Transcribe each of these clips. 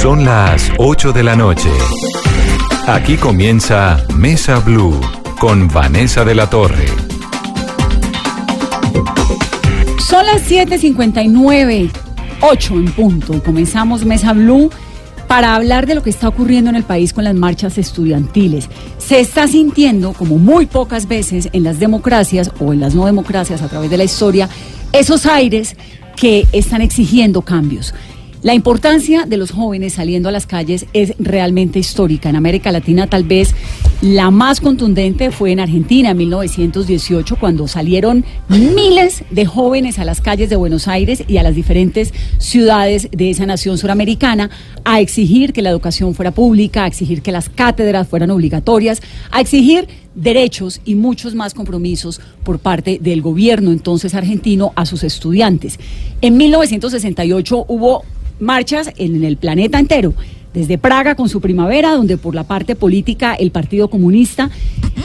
Son las 8 de la noche. Aquí comienza Mesa Blue con Vanessa de la Torre. Son las 7:59, 8 en punto. Y comenzamos Mesa Blue para hablar de lo que está ocurriendo en el país con las marchas estudiantiles. Se está sintiendo, como muy pocas veces en las democracias o en las no democracias a través de la historia, esos aires que están exigiendo cambios. La importancia de los jóvenes saliendo a las calles es realmente histórica. En América Latina tal vez la más contundente fue en Argentina en 1918 cuando salieron miles de jóvenes a las calles de Buenos Aires y a las diferentes ciudades de esa nación suramericana a exigir que la educación fuera pública, a exigir que las cátedras fueran obligatorias, a exigir derechos y muchos más compromisos por parte del gobierno entonces argentino a sus estudiantes. En 1968 hubo marchas en el planeta entero. Desde Praga con su primavera, donde por la parte política el Partido Comunista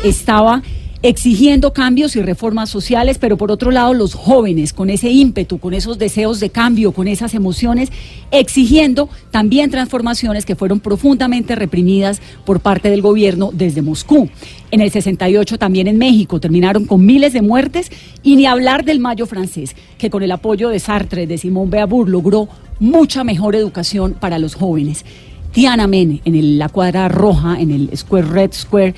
estaba exigiendo cambios y reformas sociales, pero por otro lado los jóvenes con ese ímpetu, con esos deseos de cambio, con esas emociones, exigiendo también transformaciones que fueron profundamente reprimidas por parte del gobierno desde Moscú. En el 68 también en México terminaron con miles de muertes y ni hablar del Mayo francés, que con el apoyo de Sartre, de Simón Beauvoir, logró mucha mejor educación para los jóvenes. Tiananmen, en la cuadra roja, en el Square Red Square,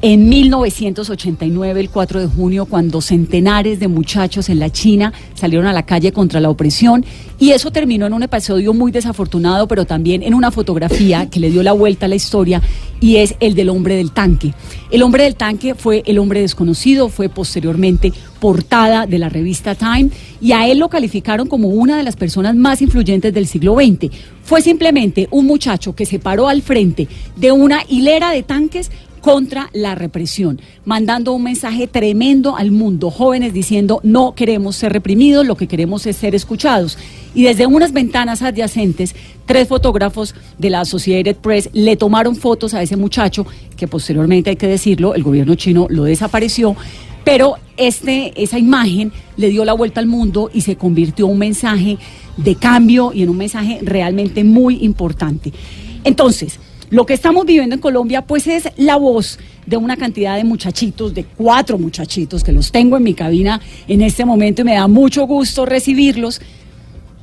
en 1989, el 4 de junio, cuando centenares de muchachos en la China salieron a la calle contra la opresión y eso terminó en un episodio muy desafortunado, pero también en una fotografía que le dio la vuelta a la historia y es el del hombre del tanque. El hombre del tanque fue el hombre desconocido, fue posteriormente portada de la revista Time y a él lo calificaron como una de las personas más influyentes del siglo XX. Fue simplemente un muchacho que se paró al frente de una hilera de tanques contra la represión, mandando un mensaje tremendo al mundo, jóvenes diciendo no queremos ser reprimidos, lo que queremos es ser escuchados. Y desde unas ventanas adyacentes, tres fotógrafos de la Associated Press le tomaron fotos a ese muchacho, que posteriormente hay que decirlo, el gobierno chino lo desapareció, pero este, esa imagen le dio la vuelta al mundo y se convirtió en un mensaje de cambio y en un mensaje realmente muy importante. Entonces, lo que estamos viviendo en Colombia, pues es la voz de una cantidad de muchachitos, de cuatro muchachitos que los tengo en mi cabina en este momento y me da mucho gusto recibirlos,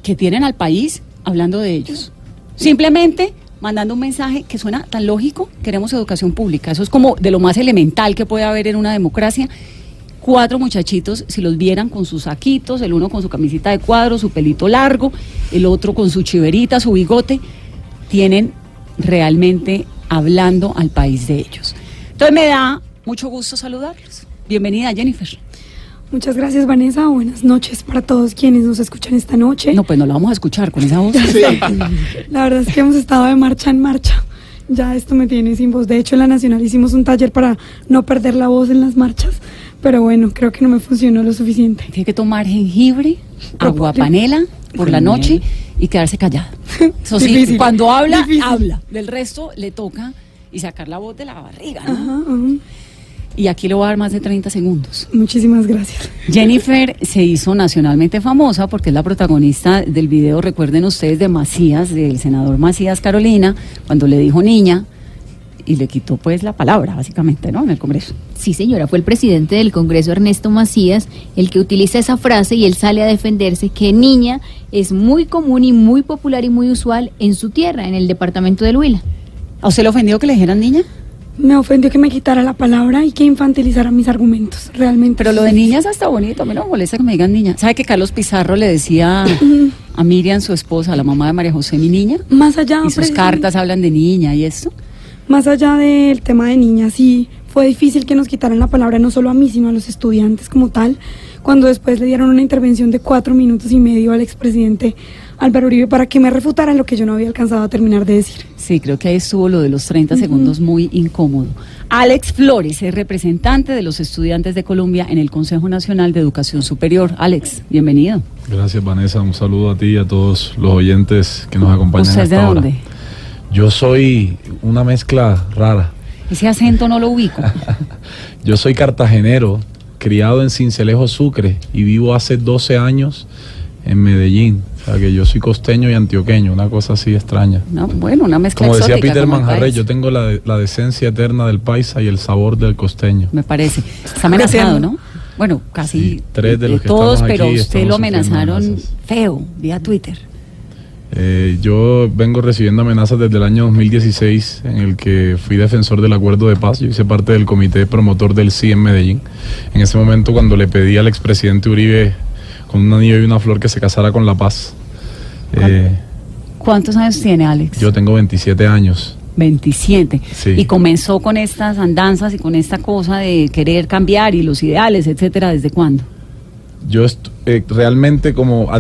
que tienen al país hablando de ellos. Simplemente mandando un mensaje que suena tan lógico, queremos educación pública. Eso es como de lo más elemental que puede haber en una democracia. Cuatro muchachitos, si los vieran con sus saquitos, el uno con su camisita de cuadro, su pelito largo, el otro con su chiverita, su bigote, tienen realmente hablando al país de ellos. Entonces me da mucho gusto saludarlos. Bienvenida, Jennifer. Muchas gracias, Vanessa. Buenas noches para todos quienes nos escuchan esta noche. No, pues no la vamos a escuchar con esa voz. La verdad es que hemos estado de marcha en marcha. Ya esto me tiene sin voz. De hecho, en la Nacional hicimos un taller para no perder la voz en las marchas. Pero bueno, creo que no me funcionó lo suficiente. Tiene que tomar jengibre, agua panela por la noche y quedarse callada. Eso sí, Difícil. cuando habla, Difícil. habla. Del resto le toca y sacar la voz de la barriga. ¿no? Ajá, ajá. Y aquí le voy a dar más de 30 segundos. Muchísimas gracias. Jennifer se hizo nacionalmente famosa porque es la protagonista del video, recuerden ustedes, de Macías, del senador Macías Carolina, cuando le dijo niña y le quitó pues la palabra, básicamente, ¿no? En el Congreso. Sí, señora, fue el presidente del Congreso, Ernesto Macías, el que utiliza esa frase y él sale a defenderse que niña es muy común y muy popular y muy usual en su tierra, en el departamento del Huila. ¿A usted le ofendió que le dijeran niña? Me ofendió que me quitara la palabra y que infantilizara mis argumentos, realmente. Pero lo de niña es hasta bonito, a mí no me molesta que me digan niña. ¿Sabe que Carlos Pizarro le decía a Miriam, su esposa, la mamá de María José, mi niña? Más allá, Y sus cartas hablan de niña y esto. Más allá del tema de niñas, sí, fue difícil que nos quitaran la palabra no solo a mí, sino a los estudiantes como tal, cuando después le dieron una intervención de cuatro minutos y medio al expresidente Álvaro Uribe para que me refutara lo que yo no había alcanzado a terminar de decir. Sí, creo que ahí estuvo lo de los 30 segundos muy incómodo. Alex Flores es representante de los estudiantes de Colombia en el Consejo Nacional de Educación Superior. Alex, bienvenido. Gracias Vanessa, un saludo a ti y a todos los oyentes que nos acompañan. ¿Usted es de hasta ahora. Yo soy una mezcla rara. Ese acento no lo ubico. Yo soy cartagenero, criado en Cincelejo, Sucre y vivo hace 12 años en Medellín. O sea que yo soy costeño y antioqueño, una cosa así extraña. No, bueno, una mezcla Como decía exótica, Peter como yo tengo la, de- la decencia eterna del paisa y el sabor del costeño. Me parece. Está amenazado, ¿no? Bueno, casi Sí, tres de los que todos, pero aquí usted lo amenazaron feo vía Twitter. Eh, yo vengo recibiendo amenazas desde el año 2016 en el que fui defensor del acuerdo de paz. Yo hice parte del comité promotor del sí en Medellín. En ese momento cuando le pedí al expresidente Uribe con un anillo y una flor que se casara con la paz. Eh, ¿Cuántos años tiene Alex? yo tengo 27 años. 27. Sí. Y comenzó con estas andanzas y con esta cosa de querer cambiar y los ideales, etcétera, ¿desde cuándo? Yo eh, realmente como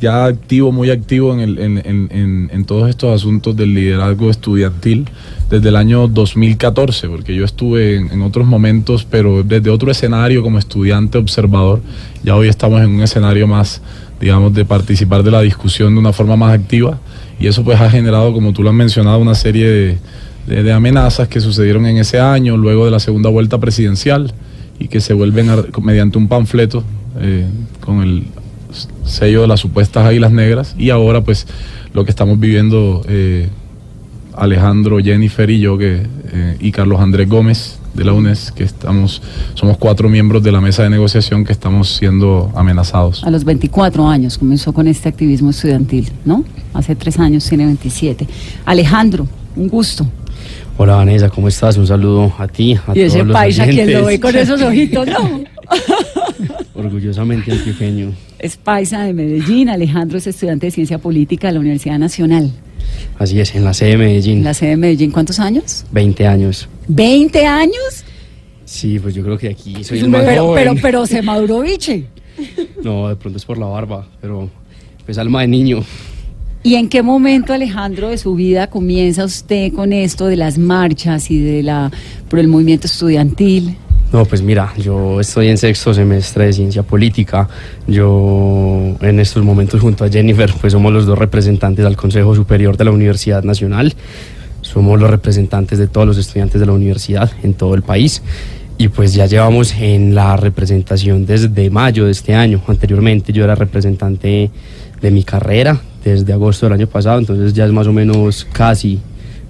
ya activo, muy activo en, el- en- todos estos asuntos del liderazgo estudiantil desde el año 2014, porque yo estuve en, otros momentos, pero desde otro escenario como estudiante observador, ya hoy estamos en un escenario más, digamos, de participar de la discusión de una forma más activa, y eso pues ha generado, como tú lo has mencionado, una serie de, amenazas que sucedieron en ese año, luego de la segunda vuelta presidencial, y que se vuelven mediante un panfleto eh, con el sello de las supuestas águilas negras y ahora pues lo que estamos viviendo eh, Alejandro, Jennifer y yo que, eh, y Carlos Andrés Gómez de la UNES que estamos somos cuatro miembros de la mesa de negociación que estamos siendo amenazados. A los 24 años comenzó con este activismo estudiantil, ¿no? Hace tres años tiene 27. Alejandro, un gusto. Hola Vanessa, ¿cómo estás? Un saludo a ti, a y ese los paisa, quien lo ve con esos ojitos, ¿no? Orgullosamente antioqueño. Es paisa de Medellín. Alejandro es estudiante de Ciencia Política de la Universidad Nacional. Así es, en la sede de En Medellín. la sede de Medellín, ¿cuántos años? 20 años. ¿20 años? Sí, pues yo creo que aquí soy pero, el más pero, joven. pero se maduró biche. No, de pronto es por la barba, pero pues alma de niño. ¿Y en qué momento, Alejandro, de su vida comienza usted con esto de las marchas y de la por el movimiento estudiantil? No, pues mira, yo estoy en sexto semestre de ciencia política. Yo en estos momentos junto a Jennifer, pues somos los dos representantes al Consejo Superior de la Universidad Nacional. Somos los representantes de todos los estudiantes de la universidad en todo el país. Y pues ya llevamos en la representación desde mayo de este año. Anteriormente yo era representante de mi carrera desde agosto del año pasado, entonces ya es más o menos casi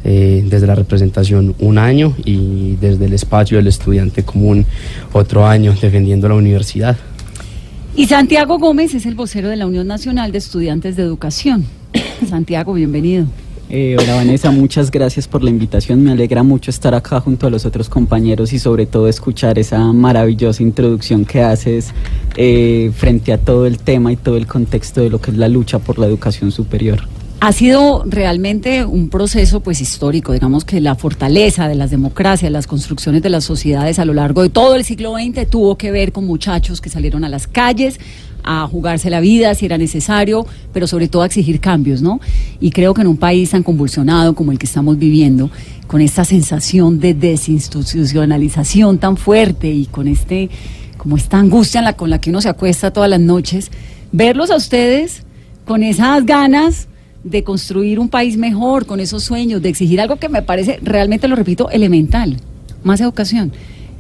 eh, desde la representación un año y desde el espacio del estudiante común otro año defendiendo la universidad. Y Santiago Gómez es el vocero de la Unión Nacional de Estudiantes de Educación. Santiago, bienvenido. Eh, hola Vanessa, muchas gracias por la invitación. Me alegra mucho estar acá junto a los otros compañeros y sobre todo escuchar esa maravillosa introducción que haces eh, frente a todo el tema y todo el contexto de lo que es la lucha por la educación superior. Ha sido realmente un proceso pues histórico, digamos que la fortaleza de las democracias, las construcciones de las sociedades a lo largo de todo el siglo XX tuvo que ver con muchachos que salieron a las calles a jugarse la vida si era necesario, pero sobre todo a exigir cambios, ¿no? Y creo que en un país tan convulsionado como el que estamos viviendo, con esta sensación de desinstitucionalización tan fuerte y con este como esta angustia con la que uno se acuesta todas las noches, verlos a ustedes con esas ganas de construir un país mejor, con esos sueños, de exigir algo que me parece, realmente lo repito, elemental, más educación.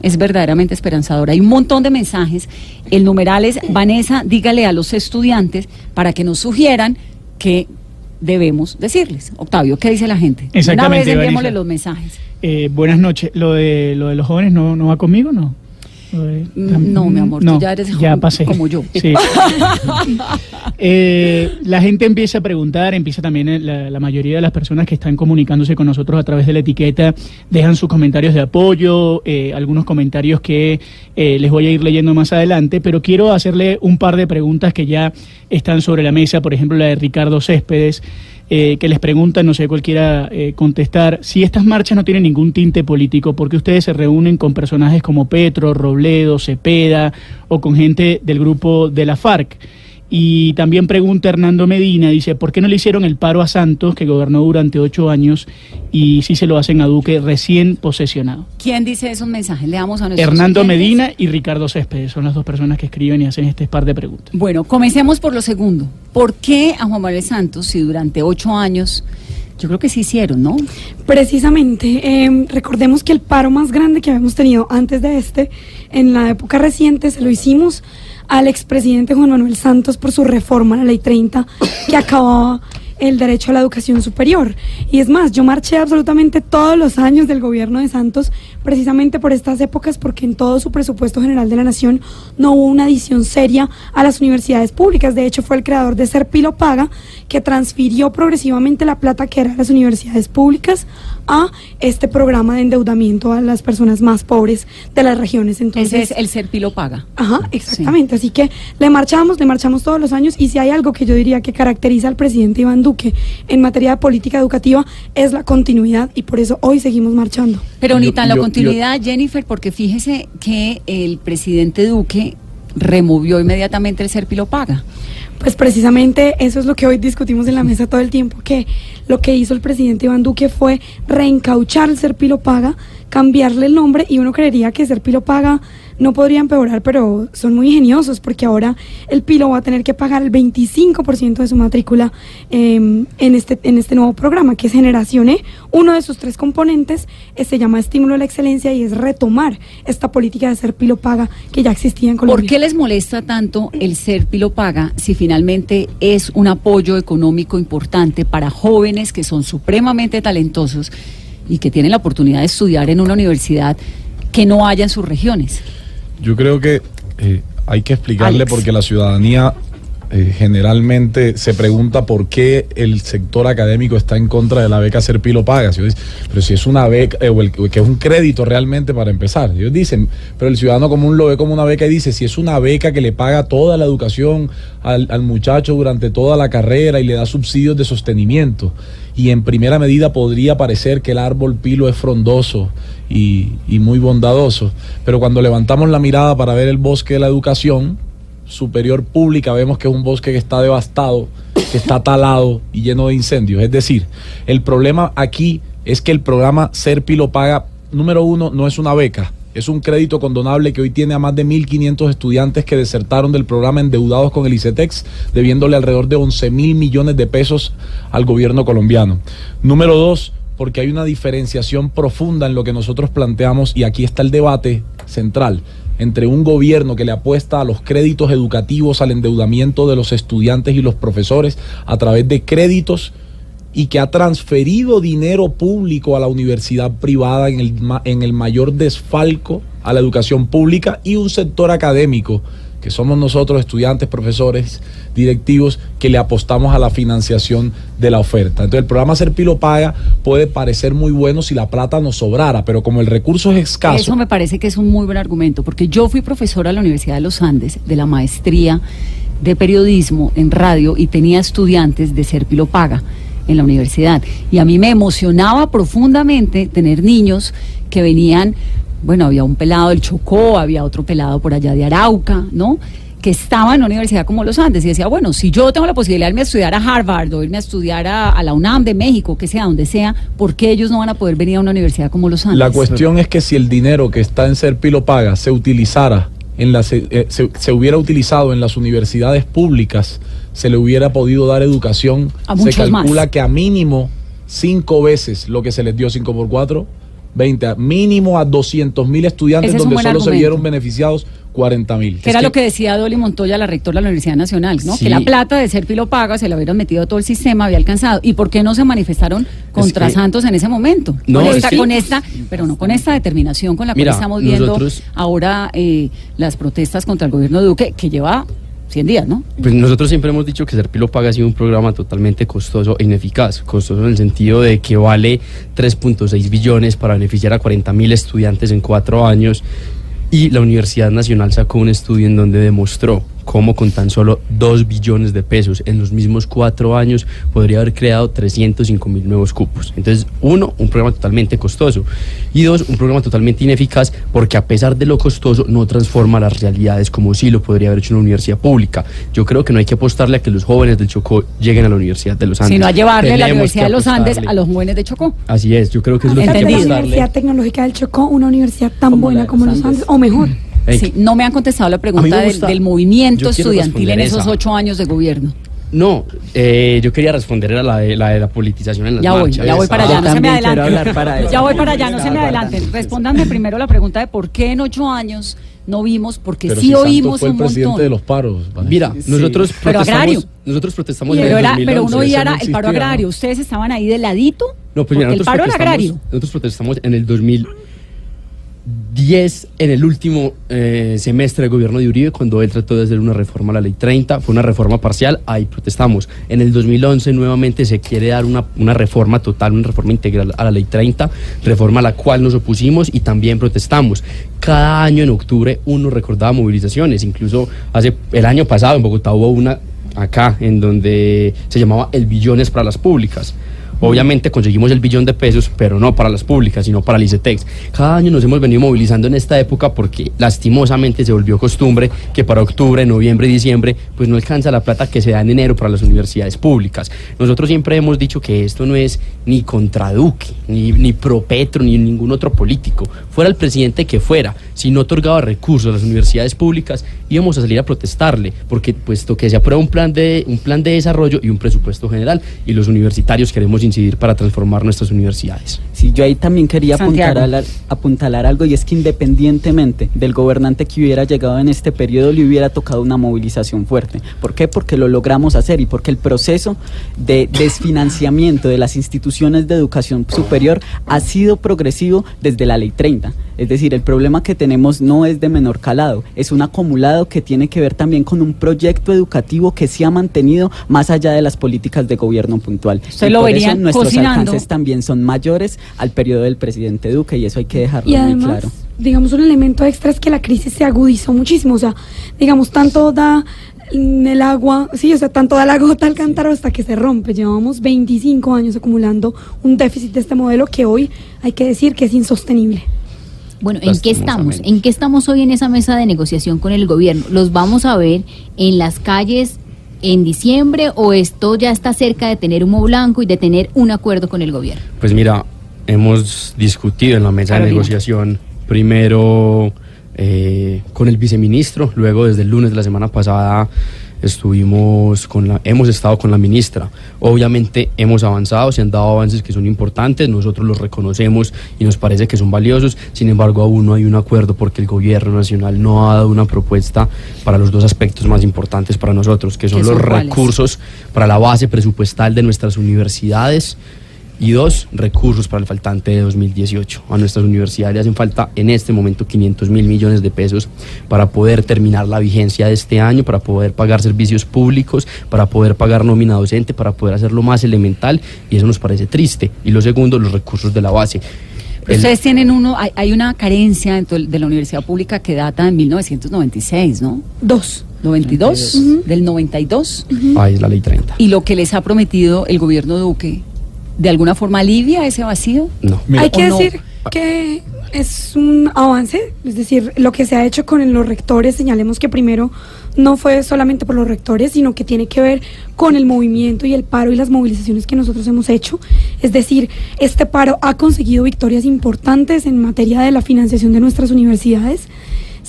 Es verdaderamente esperanzador. Hay un montón de mensajes. El numeral es, Vanessa, dígale a los estudiantes para que nos sugieran qué debemos decirles. Octavio, ¿qué dice la gente? Una vez Exactamente, enviémosle Vanessa. los mensajes. Eh, buenas noches. Lo de, lo de los jóvenes no, no va conmigo, ¿no? Mm, No, mi amor, no, tú ya eres ya pasé. como yo. Sí. Eh, la gente empieza a preguntar, empieza también eh, la, la mayoría de las personas que están comunicándose con nosotros a través de la etiqueta, dejan sus comentarios de apoyo, eh, algunos comentarios que eh, les voy a ir leyendo más adelante, pero quiero hacerle un par de preguntas que ya están sobre la mesa, por ejemplo la de Ricardo Céspedes, eh, que les preguntan, no sé cuál quiera eh, contestar, si estas marchas no tienen ningún tinte político, porque ustedes se reúnen con personajes como Petro, Robledo, Cepeda o con gente del grupo de la FARC. Y también pregunta Hernando Medina, dice, ¿por qué no le hicieron el paro a Santos, que gobernó durante ocho años, y sí se lo hacen a Duque recién posesionado? ¿Quién dice esos mensajes? Le damos a nuestros Hernando. Medina y Ricardo Céspedes son las dos personas que escriben y hacen este par de preguntas. Bueno, comencemos por lo segundo. ¿Por qué a Juan Manuel Santos, si durante ocho años, yo creo que sí hicieron, ¿no? Precisamente, eh, recordemos que el paro más grande que habíamos tenido antes de este, en la época reciente, se lo hicimos al expresidente Juan Manuel Santos por su reforma a la Ley 30, que acababa el derecho a la educación superior. Y es más, yo marché absolutamente todos los años del gobierno de Santos, precisamente por estas épocas, porque en todo su presupuesto general de la nación no hubo una adición seria a las universidades públicas. De hecho, fue el creador de Serpilo Paga, que transfirió progresivamente la plata que era de las universidades públicas a este programa de endeudamiento a las personas más pobres de las regiones. Entonces, Ese es el Serpilo Paga. Ajá, exactamente. Así que le marchamos, le marchamos todos los años y si hay algo que yo diría que caracteriza al presidente Iván Duque en materia de política educativa es la continuidad y por eso hoy seguimos marchando. Pero ni Yo- tan la yo- continuidad, Jennifer, porque fíjese que el presidente Duque removió inmediatamente el Serpilo Paga. Pues precisamente eso es lo que hoy discutimos en la mesa todo el tiempo, que lo que hizo el presidente Iván Duque fue reencauchar el Serpilo Paga, cambiarle el nombre y uno creería que Serpilo Paga no podría empeorar, pero son muy ingeniosos porque ahora el Pilo va a tener que pagar el 25% de su matrícula eh, en, este, en este nuevo programa que es Generación E. Uno de sus tres componentes eh, se llama Estímulo a la Excelencia y es retomar esta política de Serpilo Paga que ya existía en Colombia. ¿Por qué les molesta tanto el Serpilo Paga si finalmente es un apoyo económico importante para jóvenes que son supremamente talentosos y que tienen la oportunidad de estudiar en una universidad que no haya en sus regiones? Yo creo que eh, hay que explicarle Alex. porque la ciudadanía eh, generalmente se pregunta por qué el sector académico está en contra de la beca Serpilo Paga. Si ellos dicen, Pero si es una beca, eh, o el- que es un crédito realmente para empezar. Ellos dicen, pero el ciudadano común lo ve como una beca y dice, si es una beca que le paga toda la educación al, al muchacho durante toda la carrera y le da subsidios de sostenimiento. Y en primera medida podría parecer que el árbol pilo es frondoso y, muy bondadoso. Pero cuando levantamos la mirada para ver el bosque de la educación superior pública, vemos que es un bosque que está devastado, que está talado y lleno de incendios. Es decir, el problema aquí es que el programa Serpilo Paga, número uno, no es una beca. Es un crédito condonable que hoy tiene a más de 1.500 estudiantes que desertaron del programa endeudados con el ICETEX, debiéndole alrededor de 11 mil millones de pesos al gobierno colombiano. Número dos, porque hay una diferenciación profunda en lo que nosotros planteamos y aquí está el debate central entre un gobierno que le apuesta a los créditos educativos, al endeudamiento de los estudiantes y los profesores a través de créditos y que ha transferido dinero público a la universidad privada en el, en el mayor desfalco a la educación pública y un sector académico que somos nosotros estudiantes, profesores, directivos, que le apostamos a la financiación de la oferta. Entonces el programa Serpilo Paga puede parecer muy bueno si la plata nos sobrara, pero como el recurso es escaso, Eso me parece que es un muy buen argumento, porque yo fui profesora de la Universidad de los Andes, de la maestría de periodismo en radio, y tenía estudiantes de Serpilo Paga en la universidad. Y a mí me emocionaba profundamente tener niños que venían, bueno, había un pelado del Chocó, había otro pelado por allá de Arauca, ¿no? que estaba en una universidad como los Andes y decía, bueno, si yo tengo la posibilidad de irme a estudiar a Harvard o irme a estudiar a, a la UNAM de México, que sea donde sea, ¿por qué ellos no van a poder venir a una universidad como los Andes? La cuestión es que si el dinero que está en Serpilo Paga se utilizara en las, eh, se, se hubiera utilizado en las universidades públicas, se le hubiera podido dar educación. A se calcula más. que a mínimo cinco veces lo que se les dio 5 por 4, 20, a- mínimo a 200 mil estudiantes es donde solo se vieron beneficiados 40 mil. Que era lo que decía Dolly Montoya, la rectora de la Universidad Nacional, ¿no? Sí. Que la plata de Serpilo Paga se la hubieran metido a todo el sistema, había alcanzado. ¿Y por qué no se manifestaron contra que- Santos en ese momento? No, con, es esta, que- con esta, pero no con esta determinación con la Mira, cual estamos viendo nosotros- ahora eh, las protestas contra el gobierno de Duque, que lleva 100 días, ¿no? Pues nosotros siempre hemos dicho que Serpilo Paga ha sido un programa totalmente costoso e ineficaz. Costoso en el sentido de que vale 3.6 billones para beneficiar a 40 mil estudiantes en cuatro años. Y la Universidad Nacional sacó un estudio en donde demostró cómo con tan solo 2 billones de pesos en los mismos cuatro años podría haber creado 305 mil nuevos cupos. Entonces, uno, un programa totalmente costoso y dos, un programa totalmente ineficaz porque a pesar de lo costoso no transforma las realidades como sí lo podría haber hecho una universidad pública. Yo creo que no hay que apostarle a que los jóvenes del Chocó lleguen a la Universidad de los Andes. Sino a llevarle la Tenemos Universidad que de los Andes a los jóvenes de Chocó. Así es, yo creo que es lo que hay que la apostarle. Universidad Tecnológica del Chocó una universidad tan Como buena la como los los Andes. Andes, o mejor. Sí, no me han contestado la pregunta del, movimiento estudiantil en esos ocho años de gobierno. No, eh, yo quería responder a la de la, de la politización en las Ya voy, marchas. ya voy para allá, no se me adelanten. Ya voy para allá, no se me adelanten. Respóndanme primero la pregunta de por qué en ocho años no vimos, porque Pero sí si oímos fue el un presidente montón. de los paros. Vanessa. Mira, Sí. nosotros Pero protestamos, agrario. nosotros protestamos en Pero, el era, pero 2011. uno veía eso era no el paro agrario. Ustedes estaban ahí de ladito. No, pues mira, el nosotros paro era protestamos, agrario. nosotros protestamos en el 2010, en el último eh, semestre del gobierno de Uribe, cuando él trató de hacer una reforma a la ley 30, fue una reforma parcial, ahí protestamos. En el 2011 nuevamente se quiere dar una, una reforma total, una reforma integral a la ley 30, reforma a la cual nos opusimos y también protestamos. Cada año en octubre uno recordaba movilizaciones, incluso hace el año pasado en Bogotá hubo una acá en donde se llamaba el billones para las públicas. Obviamente conseguimos el billón de pesos, pero no para las públicas, sino para el ICETEX. Cada año nos hemos venido movilizando en esta época porque lastimosamente se volvió costumbre que para octubre, noviembre y diciembre pues no alcanza la plata que se da en enero para las universidades públicas. Nosotros siempre hemos dicho que esto no es ni contra Duque, ni, ni pro Petro, ni ningún otro político. Fuera el presidente que fuera, si no otorgaba recursos a las universidades públicas, íbamos a salir a protestarle, porque puesto que se aprueba un plan de, un plan de desarrollo y un presupuesto general, y los universitarios queremos incidir para transformar nuestras universidades. Sí, yo ahí también quería Santiago. apuntalar, apuntalar algo y es que independientemente del gobernante que hubiera llegado en este periodo le hubiera tocado una movilización fuerte. ¿Por qué? Porque lo logramos hacer y porque el proceso de desfinanciamiento de las instituciones de educación superior ha sido progresivo desde la ley 30. Es decir, el problema que tenemos no es de menor calado, es un acumulado que tiene que ver también con un proyecto educativo que se ha mantenido más allá de las políticas de gobierno puntual. Usted lo vería nuestros cocinando. alcances también son mayores al periodo del presidente Duque y eso hay que dejarlo Y muy además, claro. digamos, un elemento extra es que la crisis se agudizó muchísimo. O sea, digamos, tanto da el agua, sí, o sea, tanto da la gota al cántaro hasta que se rompe. Llevamos 25 años acumulando un déficit de este modelo que hoy hay que decir que es insostenible. Bueno, ¿en qué estamos? ¿En qué estamos hoy en esa mesa de negociación con el gobierno? ¿Los vamos a ver en las calles en diciembre o esto ya está cerca de tener humo blanco y de tener un acuerdo con el gobierno? Pues mira, hemos discutido en la mesa Carolina. de negociación primero eh, con el viceministro, luego desde el lunes de la semana pasada estuvimos con la, hemos estado con la ministra. Obviamente hemos avanzado, se han dado avances que son importantes, nosotros los reconocemos y nos parece que son valiosos, sin embargo aún no hay un acuerdo porque el gobierno nacional no ha dado una propuesta para los dos aspectos más importantes para nosotros, que son ¿Qué son los recursos para la base presupuestal de nuestras universidades y dos, recursos para el faltante de 2018. A nuestras universidades le hacen falta en este momento 500 mil millones de pesos para poder terminar la vigencia de este año, para poder pagar servicios públicos, para poder pagar nómina docente, para poder hacer lo más elemental y eso nos parece triste. Y lo segundo, los recursos de la base. Pero ustedes tienen uno, hay, hay una carencia dentro de la universidad pública que data de 1996, ¿no? Dos. 92, del 92. Ahí es la ley 30. Y lo que les ha prometido el gobierno Duque, ¿de alguna forma alivia ese vacío? No. Mira, Hay que decir que es un avance, es decir, lo que se ha hecho con los rectores, señalemos que primero no fue solamente por los rectores, sino que tiene que ver con el movimiento y el paro y las movilizaciones que nosotros hemos hecho. Es decir, este paro ha conseguido victorias importantes en materia de la financiación de nuestras universidades.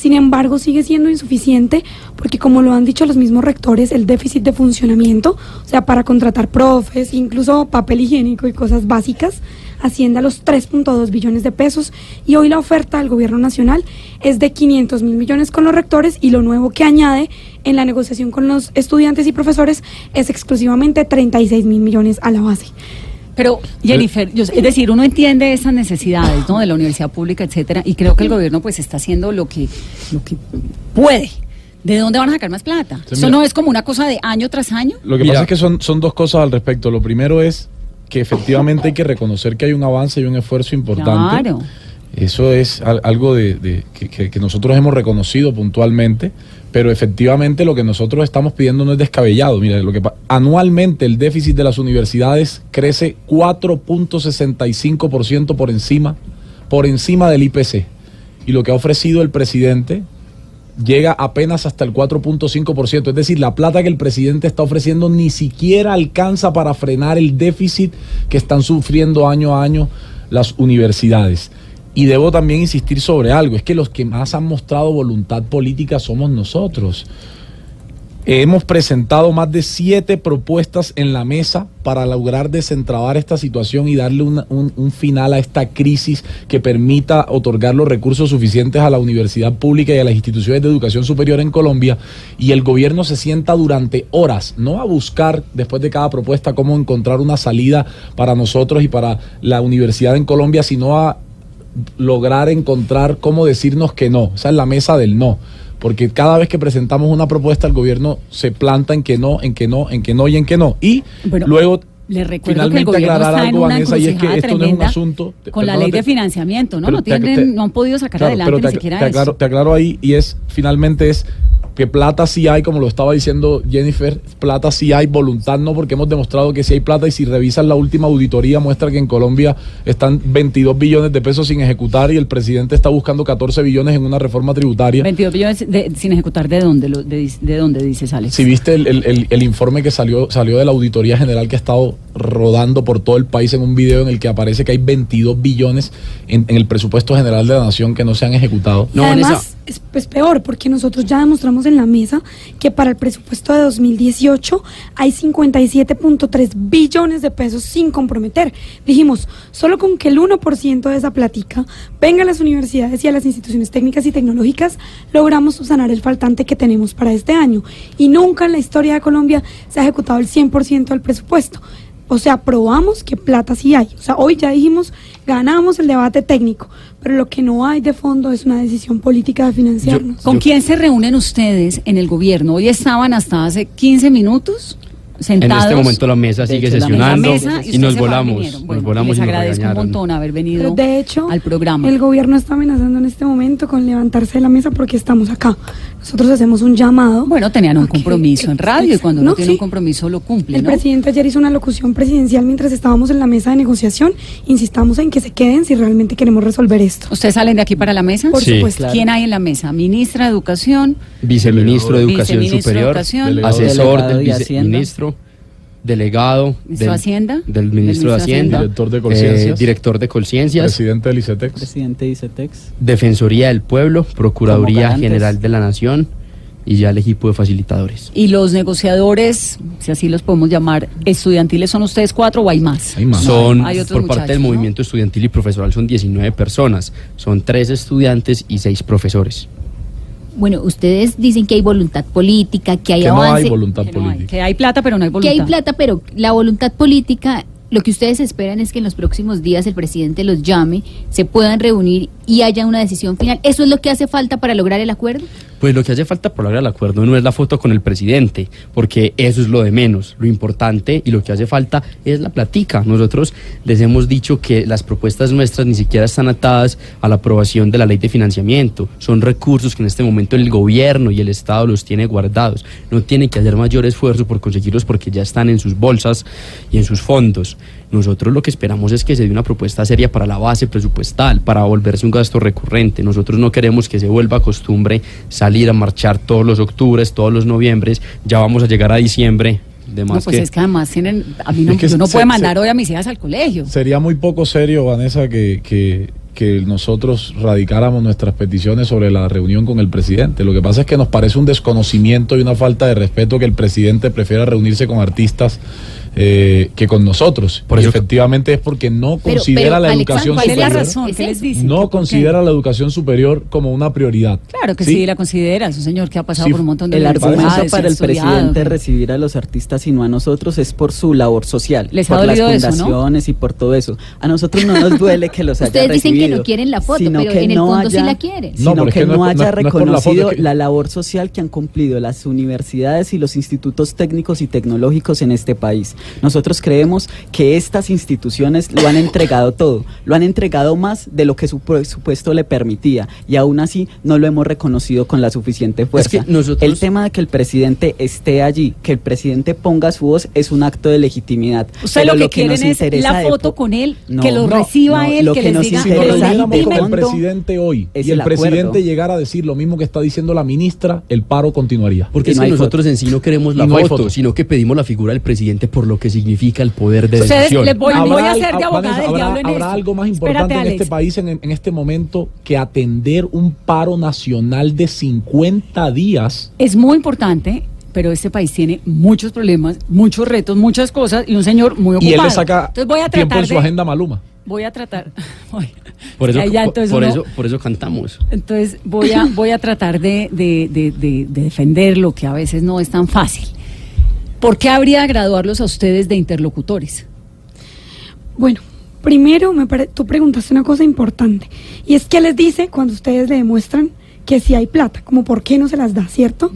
Sin embargo, sigue siendo insuficiente porque, como lo han dicho los mismos rectores, el déficit de funcionamiento, o sea, para contratar profes, incluso papel higiénico y cosas básicas, asciende a los 3.2 billones de pesos y hoy la oferta del gobierno nacional es de 500 mil millones con los rectores y lo nuevo que añade en la negociación con los estudiantes y profesores es exclusivamente 36 mil millones a la base. Pero, Jennifer, yo es decir, uno entiende esas necesidades, ¿no? De la universidad pública, etcétera, y creo que el gobierno, pues, está haciendo lo que, lo que puede. ¿De dónde van a sacar más plata? Sí, Eso mira. no es como una cosa de año tras año. Lo que Mira. pasa es que son, son dos cosas al respecto. Lo primero es que efectivamente hay que reconocer que hay un avance y un esfuerzo importante. Claro. Eso es al- algo de, que, nosotros hemos reconocido puntualmente, pero efectivamente lo que nosotros estamos pidiendo no es descabellado. Mira, lo que anualmente el déficit de las universidades crece 4.65% por encima, por encima del IPC. Y lo que ha ofrecido el presidente llega apenas hasta el 4.5%. Es decir, la plata que el presidente está ofreciendo ni siquiera alcanza para frenar el déficit que están sufriendo año a año las universidades. Y debo también insistir sobre algo, es que los que más han mostrado voluntad política somos nosotros. Hemos presentado más de siete propuestas en la mesa para lograr desentrabar esta situación y darle un, un final a esta crisis que permita otorgar los recursos suficientes a la universidad pública y a las instituciones de educación superior en Colombia. Y el gobierno se sienta durante horas, no a buscar después de cada propuesta cómo encontrar una salida para nosotros y para la universidad en Colombia, sino a lograr encontrar cómo decirnos que no. Esa es la mesa del no. Porque cada vez que presentamos una propuesta, el gobierno se planta en que no, en que no, en que no y en que no. Y Bueno, luego Le recuerdo que el finalmente gobierno aclarar algo, Vanessa, y es que esto no es un asunto. con la ley de financiamiento, ¿no? pero No, te- tienen, te- no han podido sacar Claro, adelante pero ni te, siquiera te eso. aclaro, te aclaro ahí y es finalmente es que plata sí hay, como lo estaba diciendo Jennifer, plata sí hay, voluntad no, porque hemos demostrado que sí hay plata y si revisan la última auditoría muestra que en Colombia están 22 billones de pesos sin ejecutar y el presidente está buscando 14 billones en una reforma tributaria. 22 billones de- sin ejecutar, ¿de dónde, lo, de, de dónde dices, Alex? Si viste el, el- el- el informe que salió, salió de la Auditoría General que ha estado rodando por todo el país en un video en el que aparece que hay 22 billones en, en el presupuesto general de la nación que no se han ejecutado. Y además es, es peor porque nosotros ya demostramos en la mesa que para el presupuesto de 2018 hay 57.3 billones de pesos sin comprometer. Dijimos, solo con que el 1% de esa platica venga a las universidades y a las instituciones técnicas y tecnológicas, logramos subsanar el faltante que tenemos para este año. Y nunca en la historia de Colombia se ha ejecutado el 100% del presupuesto. O sea, probamos que plata sí hay. O sea, hoy ya dijimos, ganamos el debate técnico, pero lo que no hay de fondo es una decisión política de financiarnos. ¿Con quién se reúnen ustedes en el gobierno? Hoy estaban hasta hace 15 minutos En este momento la mesa sigue hecho, la sesionando mesa, y nos volamos, nos Bueno, volamos les y nos agradezco un montón haber venido de hecho, al programa. el gobierno está amenazando en este momento con levantarse de la mesa porque estamos acá. Nosotros hacemos un llamado. Bueno, tenían un compromiso en radio y cuando no, tiene sí. un compromiso lo cumple, El ¿no? presidente ayer hizo una locución presidencial mientras estábamos en la mesa de negociación. Insistamos en que se queden si realmente queremos resolver esto. ¿Ustedes salen de aquí para la mesa? Por Sí. supuesto. Claro. ¿Quién hay en la mesa? ¿Ministra de Educación? Viceministro de Educación Viceministro de Superior, Educación. Delegado. asesor Delegado del viceministro, delegado ¿Ministro del, de Hacienda? del ¿Del ministro de Hacienda, Director de Colciencias. eh, director de Colciencias, Presidente del ICETEX. Presidente de ICETEX. Defensoría del Pueblo, Procuraduría. General de la Nación y ya el equipo de facilitadores. ¿Y los negociadores, si así los podemos llamar, estudiantiles son ustedes cuatro o hay más? Hay más. Son, Hay otros por parte del movimiento estudiantil y profesoral, son 19 personas. Son tres estudiantes y seis profesores. Bueno, ustedes dicen que hay voluntad política, que hay Que no avance, hay voluntad Que no hay, política. que hay plata, pero no hay que voluntad. hay plata, pero la voluntad política, lo que ustedes esperan es que en los próximos días el presidente los llame, se puedan reunir y haya una decisión final. ¿Eso es lo que hace falta para lograr el acuerdo? Pues lo que hace falta por lograr el acuerdo no es la foto con el presidente, porque eso es lo de menos. Lo importante y lo que hace falta es la platica. Nosotros les hemos dicho que las propuestas nuestras ni siquiera están atadas a la aprobación de la ley de financiamiento. Son recursos que en este momento el gobierno y el Estado los tiene guardados. No tienen que hacer mayor esfuerzo por conseguirlos porque ya están en sus bolsas y en sus fondos. Nosotros lo que esperamos es que se dé una propuesta seria para la base presupuestal, para volverse un gasto recurrente. Nosotros no queremos que se vuelva costumbre salir a marchar todos los octubres, todos los noviembres. Ya vamos a llegar a diciembre. De No, pues que- es que además tienen, a mí no, Es que yo no se- puedo se- mandar hoy a mis hijas al colegio. Sería muy poco serio, Vanessa, que, que, que nosotros radicáramos nuestras peticiones sobre la reunión con el presidente. Lo que pasa es que nos parece un desconocimiento y una falta de respeto que el presidente prefiera reunirse con artistas eh, que con nosotros. Por y efectivamente es porque no Pero- considera pero, la educación ¿Cuál es la superior. No considera la educación superior como una prioridad. Claro que ¿Sí? sí, la considera. Es un señor que ha pasado Sí, por un montón de El argumento para el estudiado. presidente recibir a los artistas y no a nosotros es por su labor social, Les ha por las eso, ¿no? fundaciones y por todo eso. A nosotros no nos duele que los haya Ustedes dicen que no quieren la foto, sino pero que en el no fondo sí haya- la quieren. No, Sino es que no no haya no- no la foto, reconocido la labor social que han cumplido las universidades y los institutos técnicos y tecnológicos en este país. Nosotros creemos que estas instituciones lo han entregado todo, lo han entregado más de lo que su presupuesto le permitía y aún así no lo hemos reconocido con la suficiente fuerza. El tema de que el presidente esté allí, que el presidente ponga su voz es un acto de legitimidad. Usted lo que, quieren es la foto con él, que lo reciba él, lo que, nos diga interesa que el presidente hoy y el, presidente llegara a decir lo mismo que está diciendo la ministra, el paro continuaría. Porque nosotros en sí no queremos la foto, sino que pedimos la figura del presidente por lo que significa el poder de decisión. Les voy, voy, a hacer de abogada del diablo en ¿Habrá algo más importante en este país en, en este momento que atender un paro nacional de 50 días? Es muy importante pero este país tiene muchos problemas, muchos retos, muchas cosas y un señor muy ocupado. Y él le saca tiempo en su agenda Maluma. Voy a tratar. por, eso, por, eso, por eso cantamos. Entonces voy a, voy a tratar de, de, de, de, defender lo que a veces no es tan fácil. ¿Por qué habría de graduarlos a ustedes de interlocutores? Bueno, primero me tú preguntaste una cosa importante y es que les dice cuando ustedes le demuestran que si hay plata, como por qué no se las da, ¿cierto?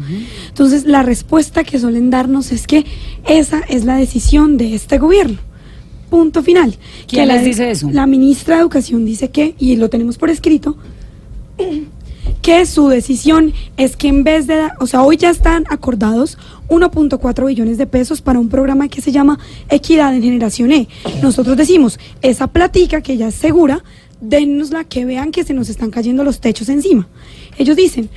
Entonces la respuesta que suelen darnos es que esa es la decisión de este gobierno. Punto final. ¿Quién les dice eso? La ministra de Educación dice que, y lo tenemos por escrito, que su decisión es que en vez de, o sea, hoy ya están acordados 1.4 billones de pesos para un programa que se llama Equidad en Generación E. Nosotros decimos, esa platica que ya es segura, dennosla que vean que se nos están cayendo los techos encima. Ellos dicen,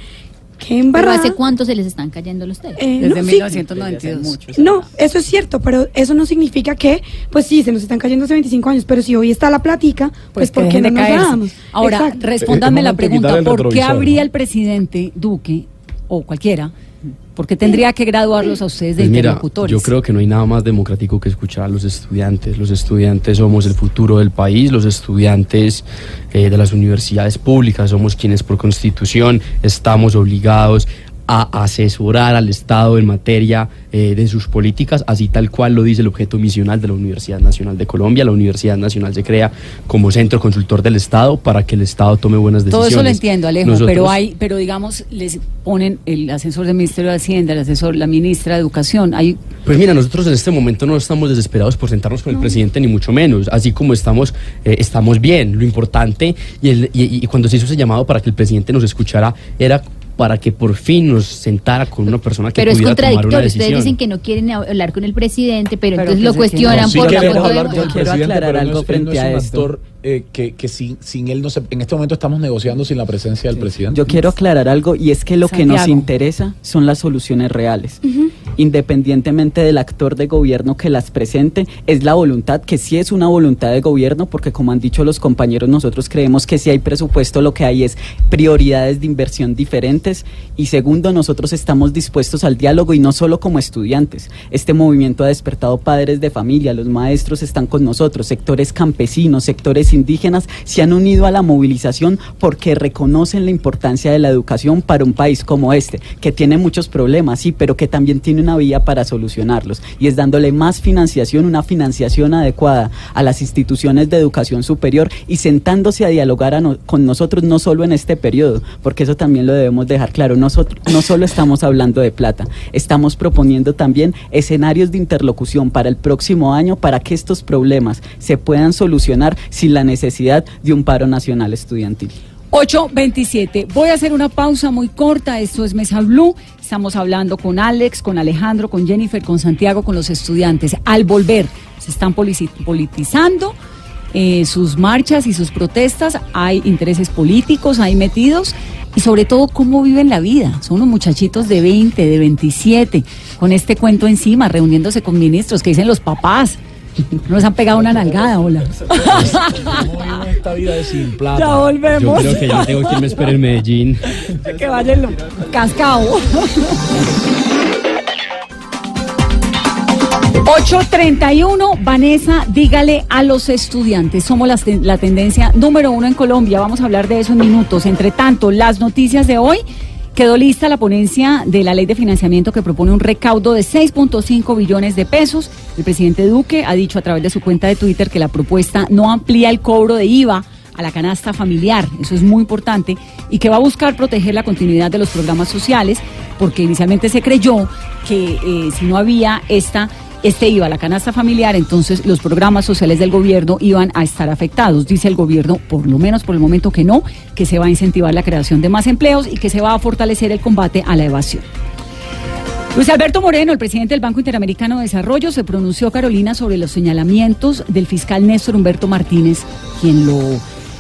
que embarrada. ¿Pero hace cuánto se les están cayendo los techos? Eh, Desde 1992. no, eso es cierto, pero eso no significa que, pues sí, se nos están cayendo hace 25 años, pero si hoy está la platica, pues, pues ¿por qué no nos damos? Ahora, respóndame la pregunta, ¿por qué habría el presidente Duque o cualquiera porque tendría que graduarlos a ustedes de pues interlocutores. Yo creo que no hay nada más democrático que escuchar a los estudiantes. Los estudiantes somos el futuro del país, los estudiantes eh, de las universidades públicas somos quienes por constitución estamos obligados a asesorar al Estado en materia eh, de sus políticas, así tal cual lo dice el objeto misional de la Universidad Nacional de Colombia. La Universidad Nacional se crea como centro consultor del Estado para que el Estado tome buenas decisiones. Todo eso lo entiendo, Alejo, pero hay, pero digamos, les ponen el asesor del Ministerio de Hacienda, el asesor, la ministra de Educación. Hay... Pues mira, nosotros en este momento no estamos desesperados por sentarnos con el presidente, ni mucho menos. Así como estamos, eh, estamos bien. Lo importante, y, el, y cuando se hizo ese llamado para que el presidente nos escuchara, era para que por fin nos sentara con una persona que pero pudiera tomar una decisión. Pero es contradictorio. Ustedes dicen que no quieren hablar con el presidente, pero, entonces lo cuestionan por la foto de... Yo quiero aclarar algo frente a esto. Eh, que, que sin, sin, él no se, en este momento estamos negociando sin la presencia del presidente. Yo quiero aclarar algo y es que lo que nos interesa son las soluciones reales. Independientemente del actor de gobierno que las presente, es la voluntad, que sí es una voluntad de gobierno, porque como han dicho los compañeros, nosotros creemos que si hay presupuesto lo que hay es prioridades de inversión diferentes y segundo, nosotros estamos dispuestos al diálogo y no solo como estudiantes. Este movimiento ha despertado padres de familia, los maestros están con nosotros, sectores campesinos, sectores indígenas se han unido a la movilización porque reconocen la importancia de la educación para un país como este, que tiene muchos problemas, sí, pero que también tiene una vía para solucionarlos. Y es dándole más financiación, una financiación adecuada a las instituciones de educación superior y sentándose a dialogar con nosotros, no solo en este periodo, porque eso también lo debemos dejar claro. Nosotros no solo estamos hablando de plata, estamos proponiendo también escenarios de interlocución para el próximo año para que estos problemas se puedan solucionar sin la necesidad de un paro nacional estudiantil. 8.27. Voy a hacer una pausa muy corta. Esto es Mesa Blue. Estamos hablando con Alex, con Alejandro, con Jennifer, con Santiago, con los estudiantes. Al volver, se están politizando eh, sus marchas y sus protestas. Hay intereses políticos ahí metidos. Y sobre todo, cómo viven la vida. Son unos muchachitos de 20, de 27, con este cuento encima, reuniéndose con ministros que dicen los papás nos han pegado una nalgada, hola. esta vida de sin plata. Ya volvemos. Yo creo que ya tengo quien me espere en Medellín. que vaya el cascado. 831, Vanessa, dígale a los estudiantes, somos la, la, tendencia número uno en Colombia, vamos a hablar de eso en minutos. Entre tanto, las noticias de hoy Quedó lista la ponencia de la ley de financiamiento que propone un recaudo de 6.5 billones de pesos. El presidente Duque ha dicho a través de su cuenta de Twitter que la propuesta no amplía el cobro de IVA a la canasta familiar, eso es muy importante, y que va a buscar proteger la continuidad de los programas sociales, porque inicialmente se creyó que eh, si no había esta este iba a la canasta familiar, entonces los programas sociales del gobierno iban a estar afectados. Dice el gobierno, por lo menos por el momento que no, que se va a incentivar la creación de más empleos y que se va a fortalecer el combate a la evasión. Luis Alberto Moreno, el presidente del Banco Interamericano de Desarrollo, se pronunció, Carolina, sobre los señalamientos del fiscal Néstor Humberto Martínez, quien lo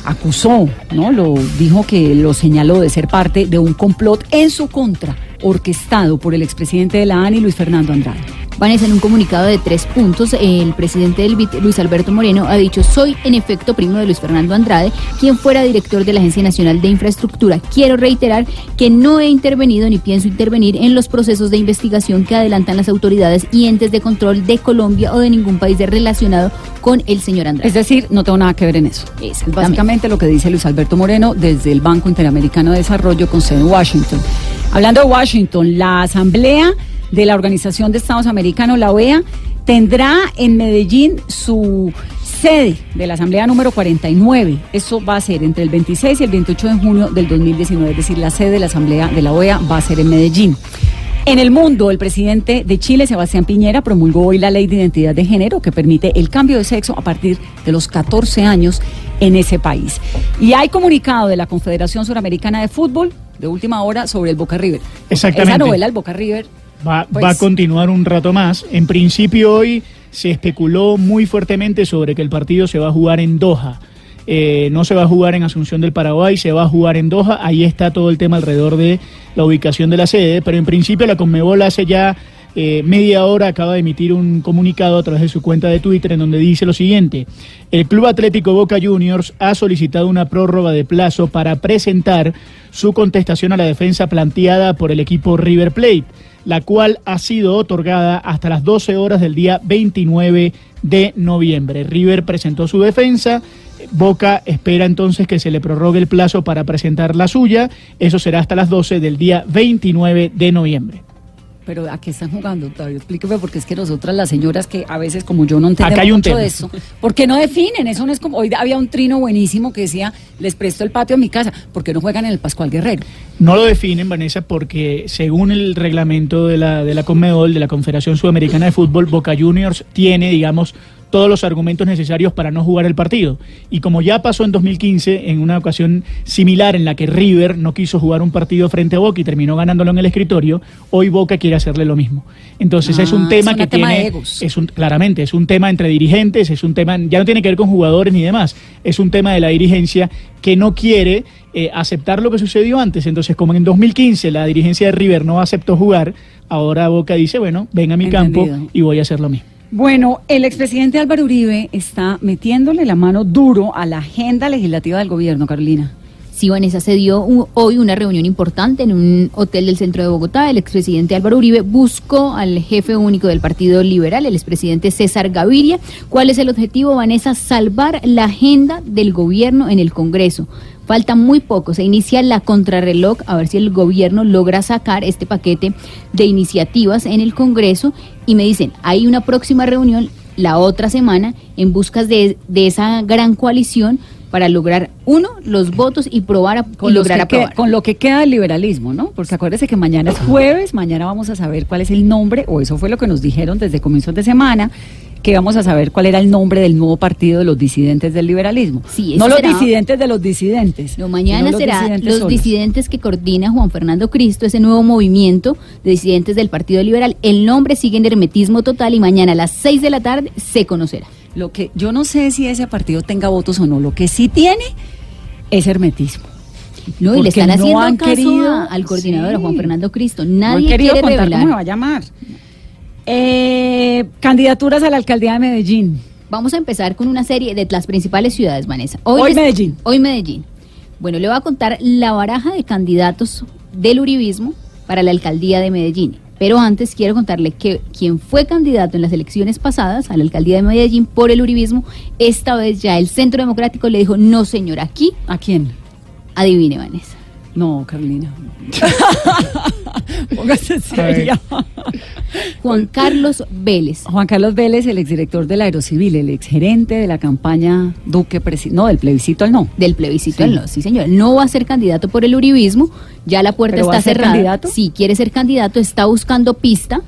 acusó, ¿no? Lo dijo que lo señaló de ser parte de un complot en su contra, orquestado por el expresidente de la ANI, Luis Fernando Andrade. Vanessa, en un comunicado de tres puntos, el presidente del BIT, Luis Alberto Moreno, ha dicho, soy en efecto primo de Luis Fernando Andrade, quien fuera director de la Agencia Nacional de Infraestructura. Quiero reiterar que no he intervenido ni pienso intervenir en los procesos de investigación que adelantan las autoridades y entes de control de Colombia o de ningún país relacionado con el señor Andrade. Es decir, no tengo nada que ver en eso. Básicamente lo que dice Luis Alberto Moreno desde el Banco Interamericano de Desarrollo con sede en Washington. Hablando de Washington, la Asamblea de la Organización de Estados Americanos, la OEA, tendrá en Medellín su sede de la Asamblea número 49. Eso va a ser entre el 26 y el 28 de junio del 2019, es decir, la sede de la Asamblea de la OEA va a ser en Medellín. En el mundo, el presidente de Chile, Sebastián Piñera, promulgó hoy la ley de identidad de género que permite el cambio de sexo a partir de los 14 años en ese país. Y hay comunicado de la Confederación Suramericana de Fútbol de última hora sobre el Boca River. Exactamente. Esa novela, el Boca River, Va, Pues- va a continuar un rato más. En principio hoy se especuló muy fuertemente sobre que el partido se va a jugar en Doha. Eh, no se va a jugar en Asunción del Paraguay, se va a jugar en Doha. Ahí está todo el tema alrededor de la ubicación de la sede. Pero en principio la Conmebol hace ya eh, media hora acaba de emitir un comunicado a través de su cuenta de Twitter en donde dice lo siguiente. El Club Atlético Boca Juniors ha solicitado una prórroga de plazo para presentar su contestación a la defensa planteada por el equipo River Plate la cual ha sido otorgada hasta las 12 horas del día 29 de noviembre. River presentó su defensa. Boca espera entonces que se le prorrogue el plazo para presentar la suya. Eso será hasta las 12 del día 29 de noviembre. Pero ¿a qué están jugando, Octavio? Explíqueme, porque es que nosotras, las señoras que a veces, como yo, no entendemos mucho tema. de eso, ¿por qué no definen? Eso no es como, hoy había un trino buenísimo que decía, les presto el patio a mi casa, ¿por qué no juegan en el Pascual Guerrero? No lo definen, Vanessa, porque según el reglamento de la, de la Conmebol, de la Confederación Sudamericana de Fútbol, Boca Juniors tiene, digamos, todos los argumentos necesarios para no jugar el partido. Y como ya pasó en 2015, en una ocasión similar en la que River no quiso jugar un partido frente a Boca y terminó ganándolo en el escritorio, hoy Boca quiere hacerle lo mismo. Entonces es Ah, un tema es que un tema de tiene, es un, claramente, es un tema entre dirigentes, es un tema, ya no tiene que ver con jugadores ni demás, es un tema de la dirigencia que no quiere eh, aceptar lo que sucedió antes. Entonces, como en 2015 la dirigencia de River no aceptó jugar, ahora Boca dice, bueno, ven a mi campo y voy a hacer lo mismo. Bueno, el expresidente Álvaro Uribe está metiéndole la mano duro a la agenda legislativa del gobierno, Carolina. Sí, Vanessa, se dio hoy una reunión importante en un hotel del centro de Bogotá. El expresidente Álvaro Uribe buscó al jefe único del Partido Liberal, el expresidente César Gaviria. ¿Cuál es el objetivo, Vanessa? Salvar la agenda del gobierno en el Congreso. Falta muy poco, se inicia la contrarreloj, a ver si el gobierno logra sacar este paquete de iniciativas en el Congreso. Y me dicen, hay una próxima reunión la otra semana en busca de, de esa gran coalición para lograr, uno, los votos y probar a- Con, lograr aprobar. que- con lo que queda del liberalismo, ¿no? Porque acuérdese que mañana es jueves, mañana vamos a saber cuál es el nombre, o eso fue lo que nos dijeron desde comienzos de semana, que vamos a saber cuál era el nombre del nuevo partido de los disidentes del liberalismo. Sí, no los disidentes de los disidentes. No, mañana será disidentes los solos. disidentes que coordina Juan Fernando Cristo, ese nuevo movimiento de disidentes del Partido Liberal. El nombre sigue en hermetismo total y mañana a las 6 de la tarde se conocerá. Lo que yo no sé si ese partido tenga votos o no, lo que sí tiene es hermetismo. No, y le están no haciendo han caso querido- al coordinador, a. Juan Fernando Cristo. No han Nadie querido quiere contar revelar. cómo me va a llamar. Eh, candidaturas a la alcaldía de Medellín. Vamos a empezar con una serie de las principales ciudades, Vanessa. Hoy les- Medellín. Hoy Medellín. Bueno, le voy a contar la baraja de candidatos del uribismo para la alcaldía de Medellín. Pero antes quiero contarle que quien fue candidato en las elecciones pasadas a la alcaldía de Medellín por el uribismo, esta vez ya el Centro Democrático le dijo, no señor, aquí, ¿A quién? adivine Vanessa. No, Carolina. Póngase seria. Juan Carlos Vélez. Juan Carlos Vélez, el exdirector del Aerocivil, el exgerente de la campaña Duque, presi- no, del plebiscito al no. Del plebiscito Sí. al no, sí señor. No va a ser candidato por el uribismo, ya la puerta ¿Pero va está a ser cerrada. candidato? Si quiere ser candidato, está buscando pista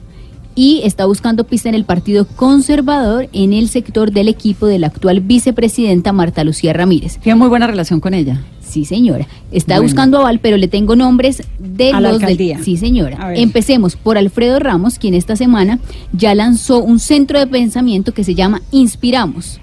y está buscando pista en el Partido Conservador en el sector del equipo de la actual vicepresidenta Marta Lucía Ramírez. Tiene muy buena relación con ella. Sí, señora. Está Bueno. buscando aval, pero le tengo nombres de A la los del-. Sí, señora. Empecemos por Alfredo Ramos, quien esta semana ya lanzó un centro de pensamiento que se llama Inspiramos.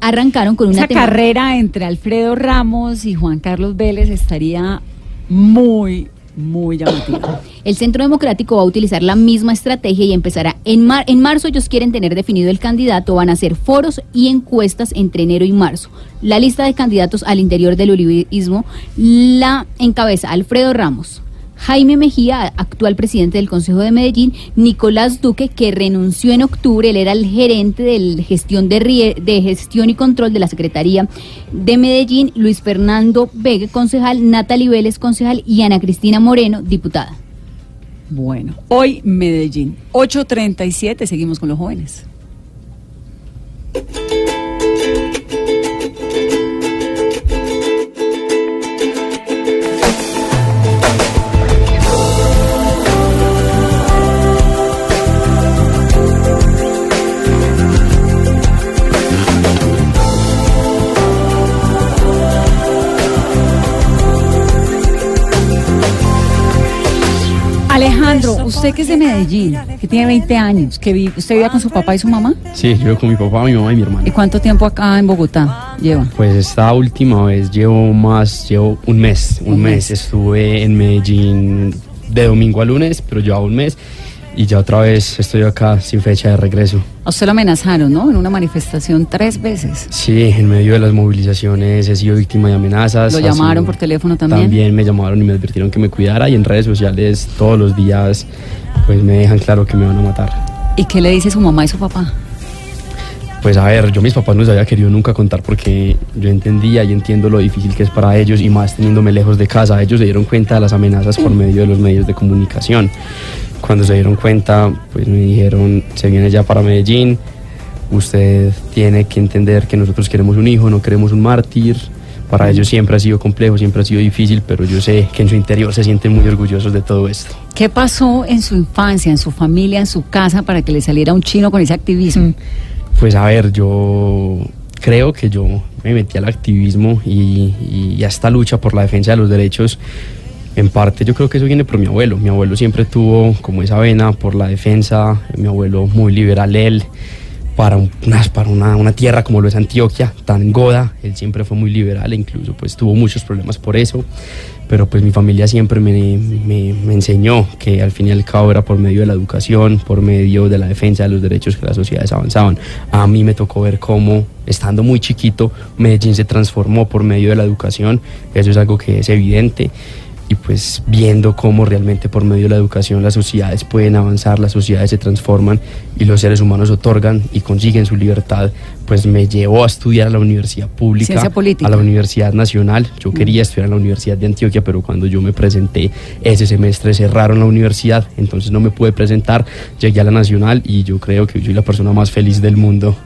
Arrancaron con una Esa carrera entre Alfredo Ramos y Juan Carlos Vélez estaría muy, muy llamativa. El Centro Democrático va a utilizar la misma estrategia y empezará en, mar- en marzo. Ellos quieren tener definido el candidato, van a hacer foros y encuestas entre enero y marzo. La lista de candidatos al interior del uribismo la encabeza Alfredo Ramos, Jaime Mejía, actual presidente del Consejo de Medellín, Nicolás Duque, que renunció en octubre, él era el gerente de gestión de, gestión y control de la Secretaría de Medellín, Luis Fernando Vega, concejal, Natalie Vélez, concejal, y Ana Cristina Moreno, diputada. Bueno, hoy Medellín, 8.37, seguimos con los jóvenes. Usted que es de Medellín, que tiene 20 años, que vi- ¿usted vivía con su papá y su mamá? Sí, yo con mi papá, mi mamá y mi hermano. ¿Y cuánto tiempo acá en Bogotá lleva? Pues esta última vez llevo más, llevo un mes, un, Un mes. mes. Estuve en Medellín de domingo a lunes, pero llevaba un mes y ya otra vez estoy acá sin fecha de regreso. A usted lo amenazaron, ¿no? En una manifestación tres veces. Sí, en medio de las movilizaciones he sido víctima de amenazas. ¿Lo llamaron por teléfono también? También me llamaron y me advirtieron que me cuidara y en redes sociales todos los días pues me dejan claro que me van a matar. ¿Y qué le dice su mamá y su papá? Pues a ver, yo mis papás no les había querido nunca contar porque yo entendía y entiendo lo difícil que es para ellos y más teniéndome lejos de casa. Ellos se dieron cuenta de las amenazas por medio de los medios de comunicación. Cuando se dieron cuenta, pues me dijeron, se viene ya para Medellín, usted tiene que entender que nosotros queremos un hijo, no queremos un mártir. Para ellos siempre ha sido complejo, siempre ha sido difícil, pero yo sé que en su interior se sienten muy orgullosos de todo esto. ¿Qué pasó en su infancia, en su familia, en su casa para que le saliera un chino con ese activismo? Pues a ver, yo creo que yo me metí al activismo y, y a esta lucha por la defensa de los derechos. En parte yo creo que eso viene por mi abuelo. Mi abuelo siempre tuvo como esa vena por la defensa. Mi abuelo muy liberal él. Para, un- una, para una, una tierra como lo es Antioquia, tan goda, él siempre fue muy liberal e incluso pues tuvo muchos problemas por eso pero pues mi familia siempre me, me- me enseñó que al fin y al cabo era por medio de la educación, por medio de la defensa de los derechos que las sociedades avanzaban. A mí me tocó ver cómo, estando muy chiquito, Medellín se transformó por medio de la educación, eso es algo que es evidente. Pues viendo cómo realmente por medio de la educación las sociedades pueden avanzar, las sociedades se transforman y los seres humanos otorgan y consiguen su libertad, pues me llevó a estudiar a la universidad pública, a la Universidad Nacional. Yo quería estudiar en la Universidad de Antioquia, pero cuando yo me presenté ese semestre cerraron la universidad, entonces no me pude presentar. Llegué a la Nacional y yo creo que soy la persona más feliz del mundo.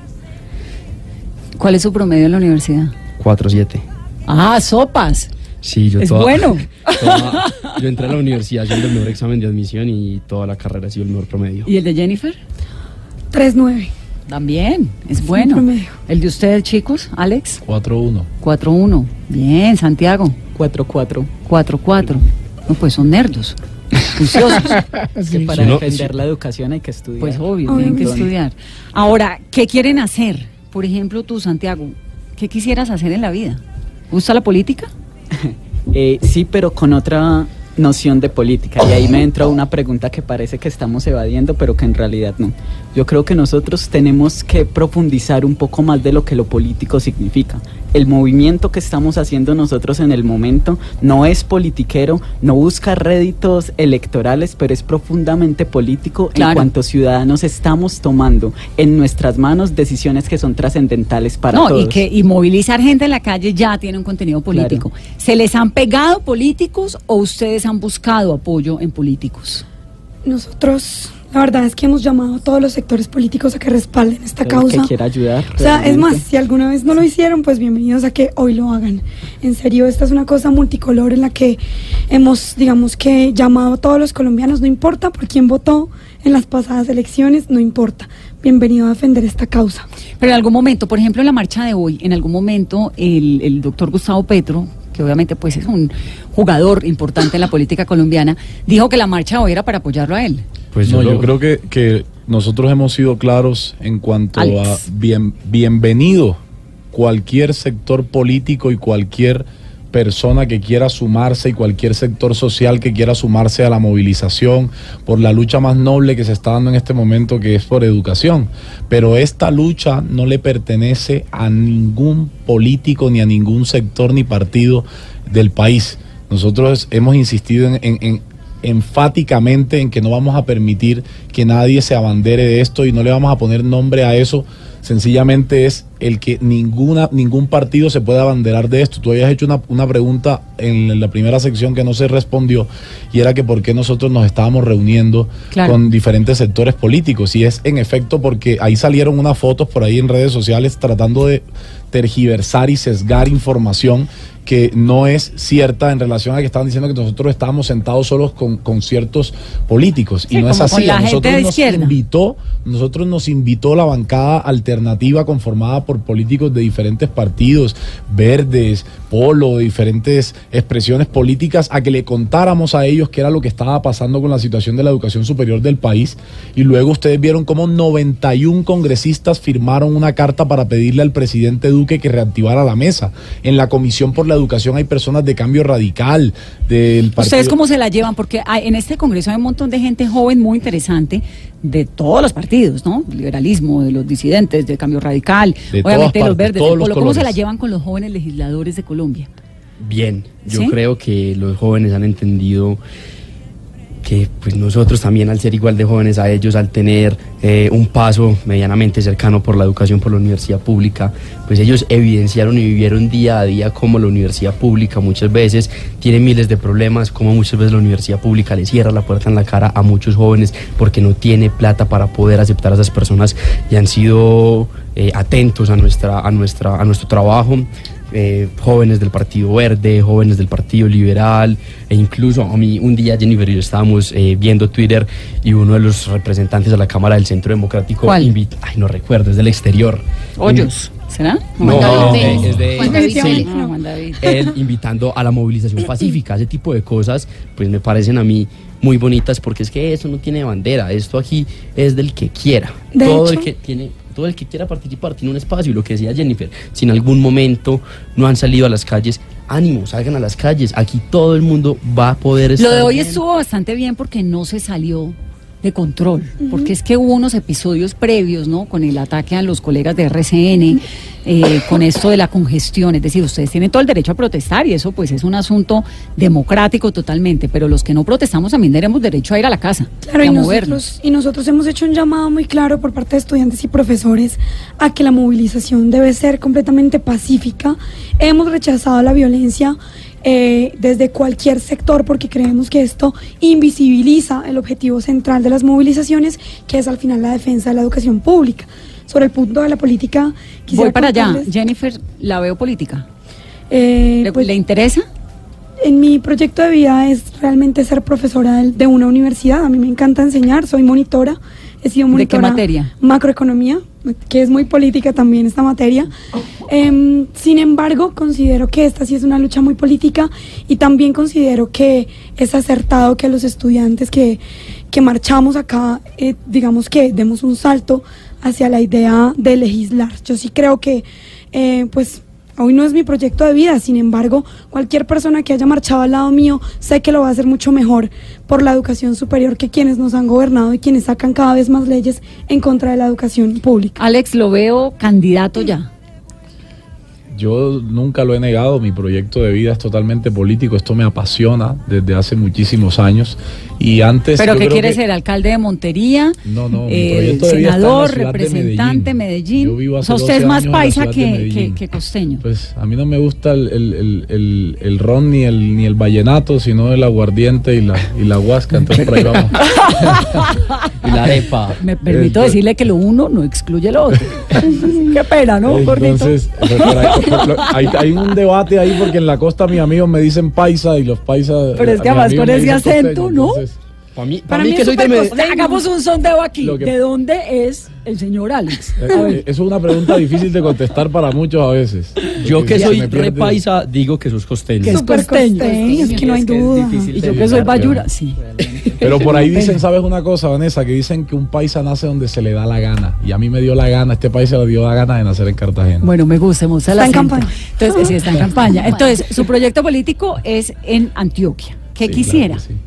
¿Cuál es su promedio en la universidad? 4-7. Ah, sopas. Sí, yo Es toda- bueno. toda- yo entré a la universidad haciendo el mejor examen de admisión y toda la carrera ha sido el mejor promedio. ¿Y el de Jennifer? 3-9. También, es Sí, bueno. promedio. ¿El de ustedes, chicos? Alex? 4-1. 4-1. Bien, Santiago. 4-4. 4-4. No, pues son nerdos. Juiciosos. Que para Si no- defender la educación hay que estudiar. Pues obvio, Obvio tienen que sí. estudiar. Ahora, ¿qué quieren hacer? Por ejemplo, tú, Santiago, ¿qué quisieras hacer en la vida? ¿Gusta la política? Eh, sí, pero con otra noción de política. Y ahí me entra una pregunta que parece que estamos evadiendo, pero que en realidad no. Yo creo que nosotros tenemos que profundizar un poco más de lo que lo político significa. El movimiento que estamos haciendo nosotros en el momento no es politiquero, no busca réditos electorales, pero es profundamente político Claro. en cuanto ciudadanos estamos tomando en nuestras manos decisiones que son trascendentales para no, todos. y que y movilizar gente en la calle ya tiene un contenido político. ¿Se les han pegado políticos o ustedes han buscado apoyo en políticos? Nosotros, la verdad es que hemos llamado a todos los sectores políticos a que respalden esta causa. que quiera ayudar. O sea, es más, si alguna vez no lo hicieron, pues bienvenidos a que hoy lo hagan. En serio, esta es una cosa multicolor en la que hemos, digamos que, llamado a todos los colombianos, no importa por quién votó en las pasadas elecciones, no importa. Bienvenido a defender esta causa. Pero en algún momento, por ejemplo, en la marcha de hoy, en algún momento el, el doctor Gustavo Petro, que obviamente pues es un jugador importante en la política colombiana, dijo que la marcha hoy era para apoyarlo a él. Pues no, yo creo que, que nosotros hemos sido claros en cuanto Alex. a bien, bienvenido cualquier sector político y cualquier persona que quiera sumarse y cualquier sector social que quiera sumarse a la movilización por la lucha más noble que se está dando en este momento que es por educación. Pero esta lucha no le pertenece a ningún político ni a ningún sector ni partido del país. Nosotros hemos insistido en, en- en- enfáticamente en que no vamos a permitir que nadie se abandere de esto y no le vamos a poner nombre a eso. Sencillamente es el que ninguna, ningún partido se pueda abanderar de esto. Tú habías hecho una, una pregunta en la primera sección que no se respondió y era que por qué nosotros nos estábamos reuniendo Claro. con diferentes sectores políticos. Y es en efecto porque ahí salieron unas fotos por ahí en redes sociales tratando de tergiversar y sesgar información que no es cierta en relación a que estaban diciendo que nosotros estábamos sentados solos con, con ciertos políticos. Sí, y no es así. nosotros nos izquierda. invitó, nosotros nos invitó la bancada alternativa conformada por políticos de diferentes partidos, verdes, polo, de diferentes expresiones políticas, a que le contáramos a ellos qué era lo que estaba pasando con la situación de la educación superior del país. Y luego ustedes vieron cómo 91 congresistas firmaron una carta para pedirle al presidente Duque que reactivara la mesa. En la Comisión por la Educación hay personas de cambio radical, del partido. ¿Ustedes cómo se la llevan? Porque hay- en este Congreso hay un montón de gente joven muy interesante de todos los partidos, ¿no? Liberalismo, de los disidentes, del cambio radical, De obviamente de todas los partes, verdes, todos los. ¿Cómo se la llevan con los jóvenes legisladores de Colombia? Bien, yo ¿Sí? creo que los jóvenes han entendido que pues nosotros también al ser igual de jóvenes a ellos, al tener eh, un paso medianamente cercano por la educación por la universidad pública, pues ellos evidenciaron y vivieron día a día cómo la universidad pública muchas veces tiene miles de problemas, cómo muchas veces la universidad pública le cierra la puerta en la cara a muchos jóvenes porque no tiene plata para poder aceptar a esas personas y han sido eh, atentos a, nuestra, a, nuestra, a nuestro trabajo eh, jóvenes del Partido Verde, jóvenes del Partido Liberal, e incluso a mí un día Jennifer y yo estábamos eh, viendo Twitter y uno de los representantes de la Cámara del Centro Democrático ¿Cuál? invitó, ay no recuerdo, es del exterior. Hoyos, ¿será? No, es de- Juan David sí. Pérez. Juan David. él invitando a la movilización pacífica, ese tipo de cosas, pues me parecen a mí muy bonitas porque es que eso no tiene bandera, esto aquí es del que quiera. De todo hecho- el que tiene todo el que quiera participar tiene un espacio y lo que decía Jennifer, si en algún momento no han salido a las calles, ánimo, salgan a las calles, aquí todo el mundo va a poder estar Lo de hoy bien. estuvo bastante bien porque no se salió de control, porque es que hubo unos episodios previos, ¿no? Con el ataque a los colegas de RCN, eh, con esto de la congestión, es decir, ustedes tienen todo el derecho a protestar y eso pues es un asunto democrático totalmente, pero los que no protestamos también tenemos derecho a ir a la casa, Claro, y y a movernos. nosotros, y nosotros hemos hecho un llamado muy claro por parte de estudiantes y profesores a que la movilización debe ser completamente pacífica. Hemos rechazado la violencia eh, desde cualquier sector porque creemos que esto invisibiliza el objetivo central de las movilizaciones, que es al final la defensa de la educación pública. Sobre el punto de la política, quisiera Voy para allá, Jennifer, la veo política. eh, ¿Le, pues, le interesa? en mi proyecto de vida es realmente ser profesora de una universidad. A mí me encanta enseñar, soy monitora. He sido ¿De qué materia? Macroeconomía, que es muy política también esta materia. Em, sin embargo, considero que esta sí es una lucha muy política y también considero que es acertado que los estudiantes que, que marchamos acá, eh, digamos que demos un salto hacia la idea de legislar. Yo sí creo que, eh, pues, Hoy no es mi proyecto de vida, sin embargo, cualquier persona que haya marchado al lado mío, sé que lo va a hacer mucho mejor por la educación superior que quienes nos han gobernado y quienes sacan cada vez más leyes en contra de la educación pública. Alex, lo veo candidato ya. Yo nunca lo he negado, mi proyecto de vida es totalmente político, esto me apasiona desde hace muchísimos años y antes... ¿Pero qué quiere que- ser? ¿Alcalde de Montería? No, no, mi eh, proyecto de vida está en la senador, de representante, Medellín. Medellín. Yo vivo o hace sea, usted 12 es más paisa que, que- que costeño. Pues a mí no me gusta el, el, el, el, el ron ni el, ni el vallenato, sino el aguardiente y la, y la huasca, entonces por ahí vamos. Y la arepa. Me permito decirle que lo uno no excluye lo otro. Qué pena, ¿no, gordito? Entonces, por ahí- por- hay, hay un debate ahí porque en la costa mis amigos me dicen paisa y los paisas... Pero es que mis además con ese acento, costeño, ¿no? entonces, Para mí, Para mí mí que soy. Hagamos un sondeo aquí. Que- ¿De dónde es el señor Alex? Eh, es una pregunta difícil de contestar para muchos a veces. Yo que soy me pierde- re paisa, digo que sos costeño. Que es Súper costeño. costeño, es que no hay duda. Y yo que soy bayura, sí. Pero por ahí dicen, ¿sabes una cosa, Vanessa? Que dicen que un paisa nace donde se le da la gana. Y a mí me dio la gana, este país se le dio la gana de nacer en Cartagena. Bueno, me gusta, me gusta Está la en campaña. Entonces, sí, está en campaña. Entonces, su proyecto político es en Antioquia. ¿Qué Sí, quisiera? claro que sí.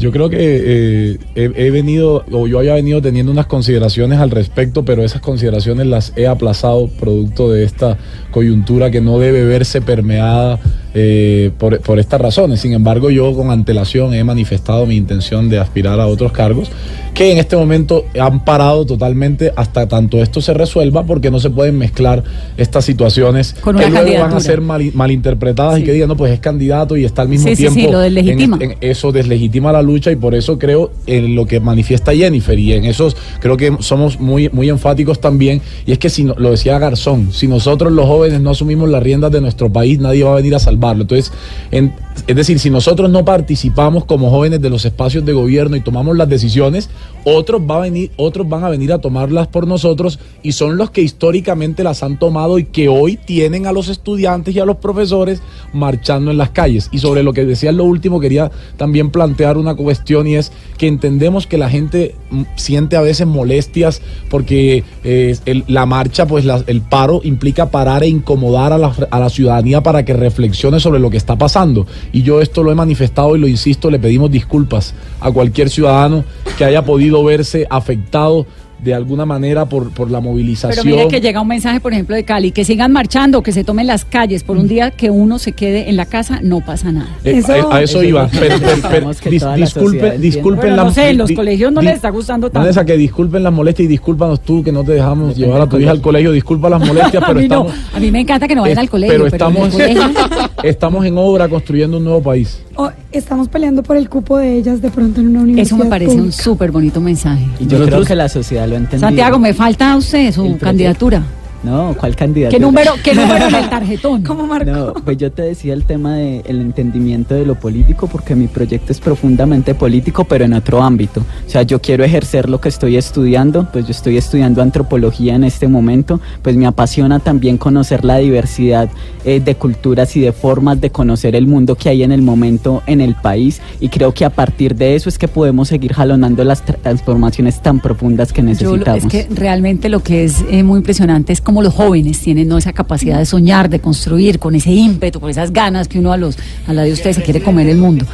Yo creo que eh, he, venido, o yo había venido teniendo unas consideraciones al respecto, pero esas consideraciones las he aplazado producto de esta coyuntura que no debe verse permeada eh, por, por estas razones. Sin embargo, yo con antelación he manifestado mi intención de aspirar a otros cargos que en este momento han parado totalmente hasta tanto esto se resuelva porque no se pueden mezclar estas situaciones Con que luego van a ser mal- malinterpretadas Sí. y que digan, no, pues es candidato y está al mismo Sí, sí, tiempo sí, lo deslegitima. en- en- eso deslegitima la lucha y por eso creo en lo que manifiesta Jennifer y en eso creo que somos muy, muy enfáticos también y es que si no- lo decía Garzón, si nosotros los jóvenes no asumimos las riendas de nuestro país nadie va a venir a salvarlo. Entonces, en- es decir, si nosotros no participamos como jóvenes de los espacios de gobierno y tomamos las decisiones, otros, va a venir, otros van a venir a tomarlas por nosotros y son los que históricamente las han tomado y que hoy tienen a los estudiantes y a los profesores marchando en las calles. Y sobre lo que decía lo último, quería también plantear una cuestión y es que entendemos que la gente mm, siente a veces molestias porque eh, la marcha, pues el paro implica parar e incomodar a la ciudadanía para que reflexione sobre lo que está pasando. Y yo esto lo he manifestado y lo insisto, le pedimos disculpas a cualquier ciudadano que haya podido verse afectado de alguna manera por, por la movilización. Pero mire que llega un mensaje, por ejemplo, de Cali, que sigan marchando, que se tomen las calles. Por un día que uno se quede en la casa, no pasa nada. Eh, Eso- a, a eso eso iba. Pero, pero- pero, necesitamos que dis- toda la sociedad disculpen, Bueno, la no sé, en los di- colegios no di- les está gustando tanto. Vanessa, que disculpen las molestias y discúlpanos tú que no te dejamos Depende llevar a tu hija al colegio. Disculpa las molestias, a pero no, estamos, a mí me encanta que no vayan es- al colegio, pero pero, en estamos, colegio- estamos en obra construyendo un nuevo país. O estamos peleando por el cupo de ellas de pronto en una universidad. Eso me parece un súper bonito mensaje. Y yo creo que la sociedad lo. Santiago, me falta a usted su candidatura. No, ¿cuál candidato? ¿Qué número, qué número en el tarjetón? ¿Cómo marcó? No, pues yo te decía el tema del entendimiento de lo político, porque mi proyecto es profundamente político, pero en otro ámbito. O sea, yo quiero ejercer lo que estoy estudiando, pues yo estoy estudiando antropología en este momento, pues me apasiona también conocer la diversidad eh, de culturas y de formas de conocer el mundo que hay en el momento en el país, y creo que a partir de eso es que podemos seguir jalonando las tra- transformaciones tan profundas que Yo necesitamos. es que realmente lo que es eh, muy impresionante es cómo los jóvenes tienen ¿no? esa capacidad de soñar, de construir, con ese ímpetu, con esas ganas que uno a los a la de ustedes se quiere comer el mundo.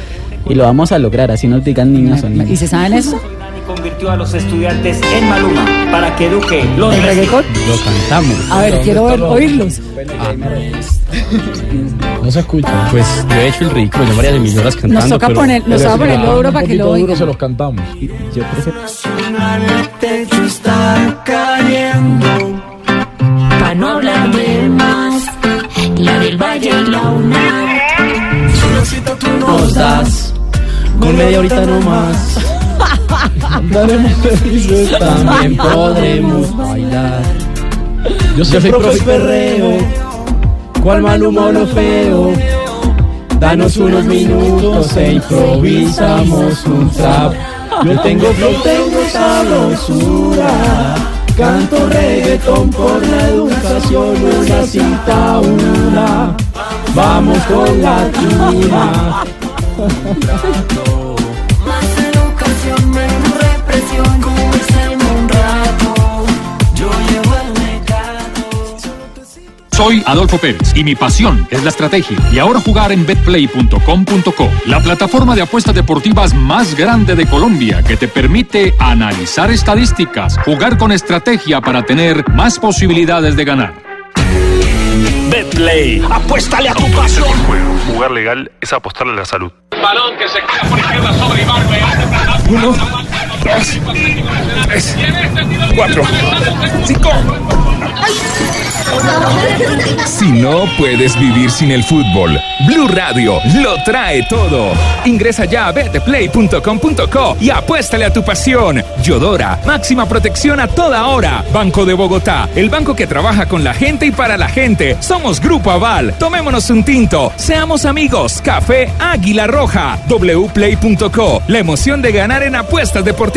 Y lo vamos a lograr, así nos digan niños o ¿Y niñas. se saben eso? y convirtió a los estudiantes en Maluma para que eduque los ¿El reggaetón? Lo cantamos. A ver, quiero ver- oírlos. No se escucha. Pues yo he hecho el ridículo, yo varias emisoras cantando. Nos toca pero- poner, nos si ponerlo cantamos duro para que lo oigan. se los cantamos. Yo prefiero- El no hablar de más, la del Valle y la UNAM. Solocito tú nos das. Con media horita no más. Andaremos felices También podremos bailar. Yo soy Yo profe perreo. ¿Cuál mal humor lo feo? Danos unos minutos e improvisamos un trap. Yo tengo flow, tengo sabrosura. Canto reggaetón por la educación, una cita, una. Vamos con la tuna. Soy Adolfo Pérez y mi pasión es la estrategia. Y ahora jugar en betplay.com.co, la plataforma de apuestas deportivas más grande de Colombia que te permite analizar estadísticas, jugar con estrategia para tener más posibilidades de ganar. Betplay, apuéstale a tu pasión. Jugar legal es apostarle a la salud. Balón que se queda por izquierda sobre Ibarbe. Dos, tres, cuatro, cinco. Si no puedes vivir sin el fútbol, Blue Radio lo trae todo. Ingresa ya a betplay.com.co y apuéstale a tu pasión. Yodora, máxima protección a toda hora. Banco de Bogotá, el banco que trabaja con la gente y para la gente. Somos Grupo Aval. Tomémonos un tinto. Seamos amigos. Café Águila Roja. wplay.co. La emoción de ganar en apuestas deportivas.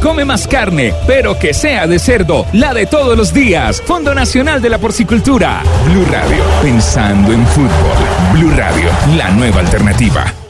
Come más carne, pero que sea de cerdo. La de todos los días. Fondo Nacional de la Porcicultura. Blue Radio, pensando en fútbol. Blue Radio, la nueva alternativa.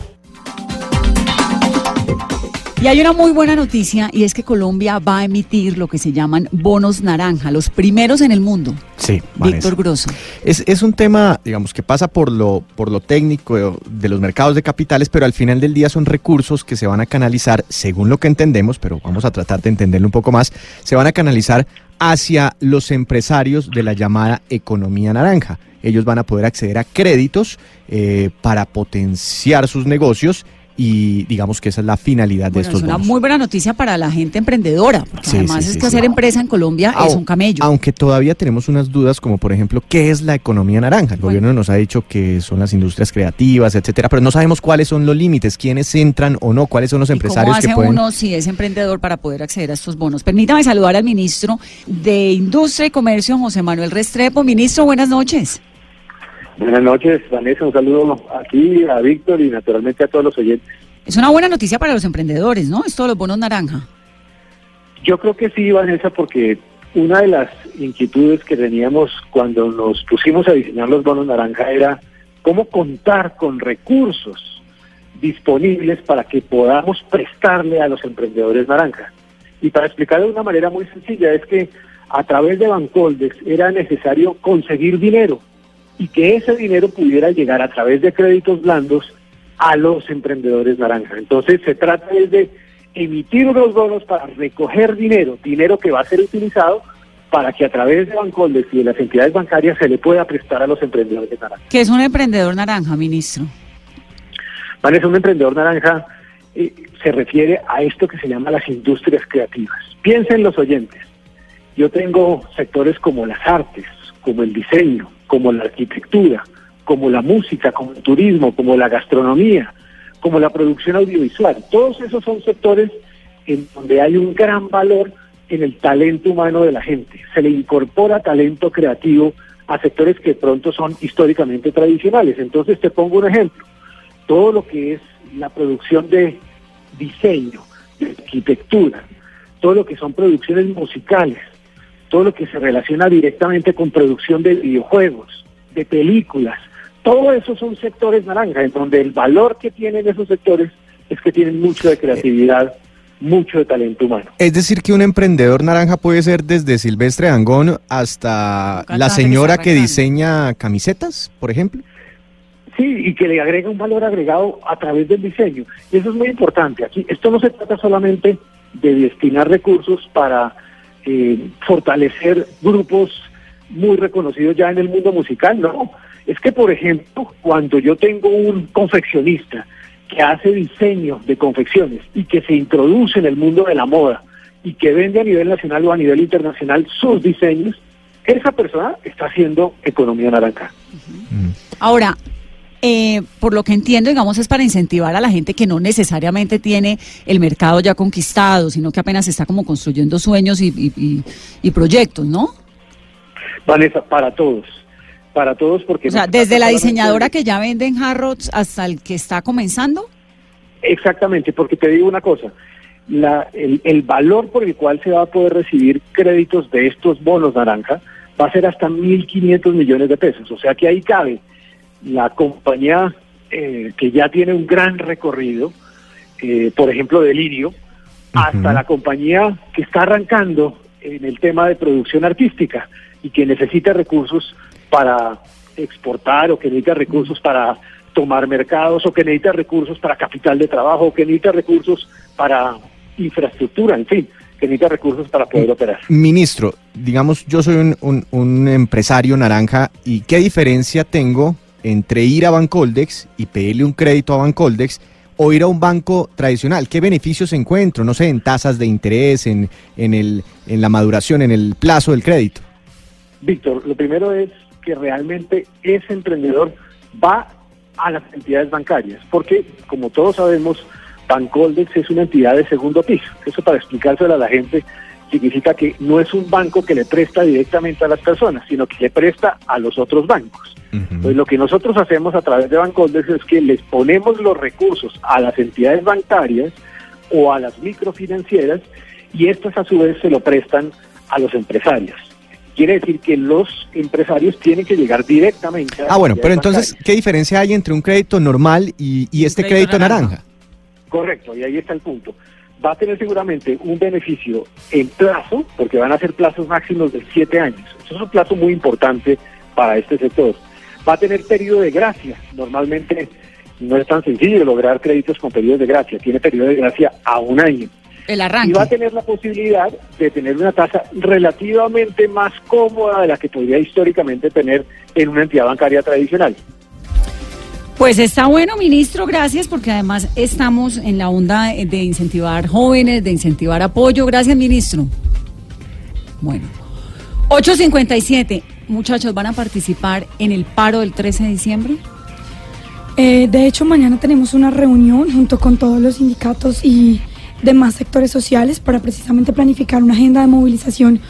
Y hay una muy buena noticia y es que Colombia va a emitir lo que se llaman bonos naranja, los primeros en el mundo. Sí, Vanessa. Víctor Grosso. Es, es un tema, digamos, que pasa por lo, por lo técnico de los mercados de capitales, pero al final del día son recursos que se van a canalizar, según lo que entendemos, pero vamos a tratar de entenderlo un poco más, se van a canalizar hacia los empresarios de la llamada economía naranja. Ellos van a poder acceder a créditos eh, para potenciar sus negocios y digamos que esa es la finalidad de estos es una bonos. muy buena noticia para la gente emprendedora, porque Sí, además sí, es sí, que hacer empresa en Colombia es un camello. Aunque todavía tenemos unas dudas, como por ejemplo, ¿qué es la economía naranja? El gobierno nos ha dicho que son las industrias creativas, etcétera, pero no sabemos cuáles son los límites, quiénes entran o no, cuáles son los ¿Y empresarios ¿Cómo hace que pueden. uno si es emprendedor para poder acceder a estos bonos? Permítame saludar al ministro de Industria y Comercio, José Manuel Restrepo. Ministro, buenas noches. Buenas noches, Vanessa. Un saludo aquí a Víctor y naturalmente a todos los oyentes. Es una buena noticia para los emprendedores, ¿no? Esto de los bonos naranja. Yo creo que sí, Vanessa, porque una de las inquietudes que teníamos cuando nos pusimos a diseñar los bonos naranja era cómo contar con recursos disponibles para que podamos prestarle a los emprendedores naranja. Y para explicarlo de una manera muy sencilla, es que a través de Bancoldex era necesario conseguir dinero y que ese dinero pudiera llegar a través de créditos blandos a los emprendedores naranja. Entonces se trata es de emitir unos bonos para recoger dinero, dinero que va a ser utilizado para que a través de Bancoldex y de las entidades bancarias se le pueda prestar a los emprendedores naranja. ¿Qué es un emprendedor naranja, ministro? Vanessa, un emprendedor naranja eh, se refiere a esto que se llama las industrias creativas. Piensen los oyentes. Yo tengo sectores como las artes, como el diseño, como la arquitectura, como la música, como el turismo, como la gastronomía, como la producción audiovisual. Todos esos son sectores en donde hay un gran valor en el talento humano de la gente. Se le incorpora talento creativo a sectores que pronto son históricamente tradicionales. Entonces te pongo un ejemplo. Todo lo que es la producción de diseño, de arquitectura, todo lo que son producciones musicales, todo lo que se relaciona directamente con producción de videojuegos, de películas, todo eso son sectores naranja, en donde el valor que tienen esos sectores es que tienen mucho de creatividad, mucho de talento humano. Es decir, que un emprendedor naranja puede ser desde Silvestre Dangón hasta la señora que diseña camisetas, por ejemplo. Sí, y que le agrega un valor agregado a través del diseño. Y eso es muy importante. Aquí esto no se trata solamente de destinar recursos para eh, fortalecer grupos muy reconocidos ya en el mundo musical, no. Es que, por ejemplo, cuando yo tengo un confeccionista que hace diseño de confecciones y que se introduce en el mundo de la moda y que vende a nivel nacional o a nivel internacional sus diseños, esa persona está haciendo economía naranja. Ahora, eh, por lo que entiendo, digamos, es para incentivar a la gente que no necesariamente tiene el mercado ya conquistado, sino que apenas está como construyendo sueños y, y- y- y proyectos, ¿no? Vanessa, para todos, para todos porque... O sea, no desde la diseñadora que ya vende en Harrods hasta el que está comenzando. Exactamente, porque te digo una cosa, la, el, el valor por el cual se va a poder recibir créditos de estos bonos naranja va a ser hasta 1.500 millones de pesos, o sea que ahí cabe la compañía eh, que ya tiene un gran recorrido, eh, por ejemplo, Delirio, hasta la compañía que está arrancando en el tema de producción artística y que necesita recursos para exportar o que necesita recursos para tomar mercados o que necesita recursos para capital de trabajo o que necesita recursos para infraestructura, en fin, que necesita recursos para poder operar. Ministro, digamos, yo soy un, un- un empresario naranja y ¿qué diferencia tengo entre ir a Bancoldex y pedirle un crédito a Bancoldex o ir a un banco tradicional? ¿Qué beneficios encuentro? No sé, en tasas de interés, en, en, el, en la maduración, en el plazo del crédito. Víctor, lo primero es que realmente ese emprendedor va a las entidades bancarias, porque como todos sabemos, Bancoldex es una entidad de segundo piso. Eso para explicárselo a la gente significa que no es un banco que le presta directamente a las personas, sino que le presta a los otros bancos. Entonces lo que nosotros hacemos a través de Bancoldex es que les ponemos los recursos a las entidades bancarias o a las microfinancieras y estas a su vez se lo prestan a los empresarios. Quiere decir que los empresarios tienen que llegar directamente a Ah, bueno, pero entonces, ¿qué diferencia hay entre un crédito normal y, y este crédito crédito naranja? naranja. Correcto, y ahí está el punto. Va a tener seguramente un beneficio en plazo, porque van a ser plazos máximos de siete años. Eso es un plazo muy importante para este sector. Va a tener periodo de gracia. Normalmente no es tan sencillo lograr créditos con periodos de gracia. Tiene periodo de gracia a un año. El Y arranque. va a tener la posibilidad de tener una tasa relativamente más cómoda de la que podría históricamente tener en una entidad bancaria tradicional. Pues está bueno, ministro, gracias, porque además estamos en la onda de incentivar jóvenes, de incentivar apoyo. Gracias, ministro. Bueno, 8.57. Muchachos, ¿van a participar en el paro del 13 de diciembre? Eh, de hecho, mañana tenemos una reunión junto con todos los sindicatos y demás sectores sociales para precisamente planificar una agenda de movilización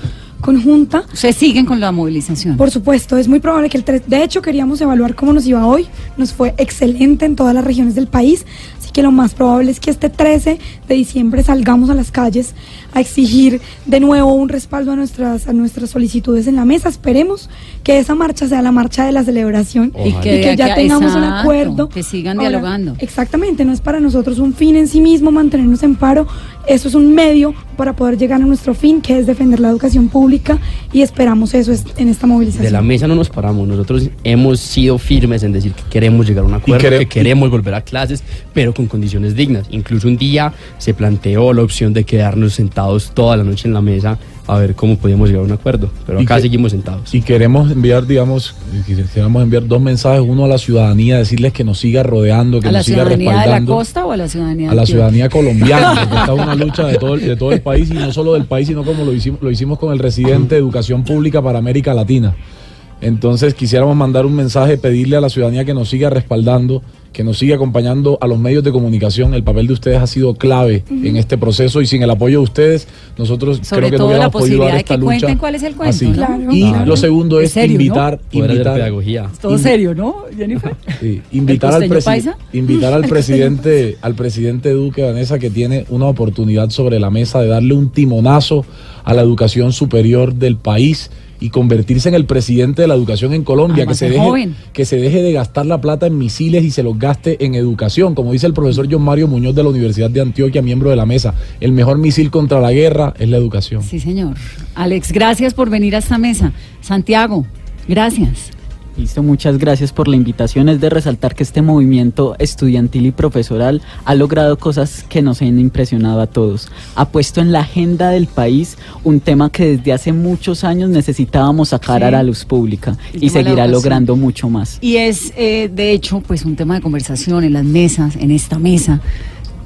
conjunta. ¿Se siguen con la movilización? Por supuesto, es muy probable que el 3... De hecho, queríamos evaluar cómo nos iba hoy. Nos fue excelente en todas las regiones del país. Así que lo más probable es que este 13 de diciembre salgamos a las calles a exigir de nuevo un respaldo a nuestras, a nuestras solicitudes en la mesa. Esperemos que esa marcha sea la marcha de la celebración Y que ya tengamos un acuerdo. que sigan Ahora, dialogando. Exactamente, no es para nosotros un fin en sí mismo mantenernos en paro, eso es un medio para poder llegar a nuestro fin, que es defender la educación pública y esperamos eso es- en esta movilización. De la mesa no nos paramos, nosotros hemos sido firmes en decir que queremos llegar a un acuerdo, que queremos volver a clases, pero con condiciones dignas. Incluso un día se planteó la opción de quedarnos sentados toda la noche en la mesa a ver cómo podíamos llegar a un acuerdo, pero acá que- seguimos sentados. Y queremos enviar, digamos, quisiéramos enviar dos mensajes, uno a la ciudadanía, decirles que nos siga rodeando, que ¿A la nos siga ciudadanía de la respaldando. costa o a la ciudadanía a la ciudadanía colombiana, porque esta es una lucha de todo, el- de todo el país y no solo del país, sino como lo hicimos, lo hicimos con el residente de Educación Pública para América Latina. Entonces quisiéramos mandar un mensaje, pedirle a la ciudadanía que nos siga respaldando, que nos siga acompañando a los medios de comunicación. El papel de ustedes ha sido clave en este proceso y sin el apoyo de ustedes, nosotros Sobre creo que todo no la hubiéramos podido posibilidad dar de esta que lucha. cuenten cuál es el cuento, así. ¿no? Claro, y claro. lo segundo Es es serio, ¿no? invitar, invitar, pedagogía. Es todo serio, ¿no, Jennifer? Sí, invitar al, costeño presi- paisa? invitar al presidente, al presidente Duque Vanessa que tiene una oportunidad sobre la mesa de darle un timonazo a la educación superior del país y convertirse en el presidente de la educación en Colombia, Además, que se, deje, joven. que se deje de gastar la plata en misiles y se los gaste en educación, como dice el profesor John Mario Muñoz de la Universidad de Antioquia, miembro de la mesa. El mejor misil contra la guerra es la educación. Sí, señor. Alex, gracias por venir a esta mesa. Santiago, gracias. Listo, muchas gracias por la invitación. Es de resaltar que este movimiento estudiantil y profesoral ha logrado cosas que nos han impresionado a todos. Ha puesto en la agenda del país un tema que desde hace muchos años necesitábamos sacar Sí. a la luz pública y seguirá logrando mucho más. Y es, eh, de hecho, pues un tema de conversación en las mesas, en esta mesa.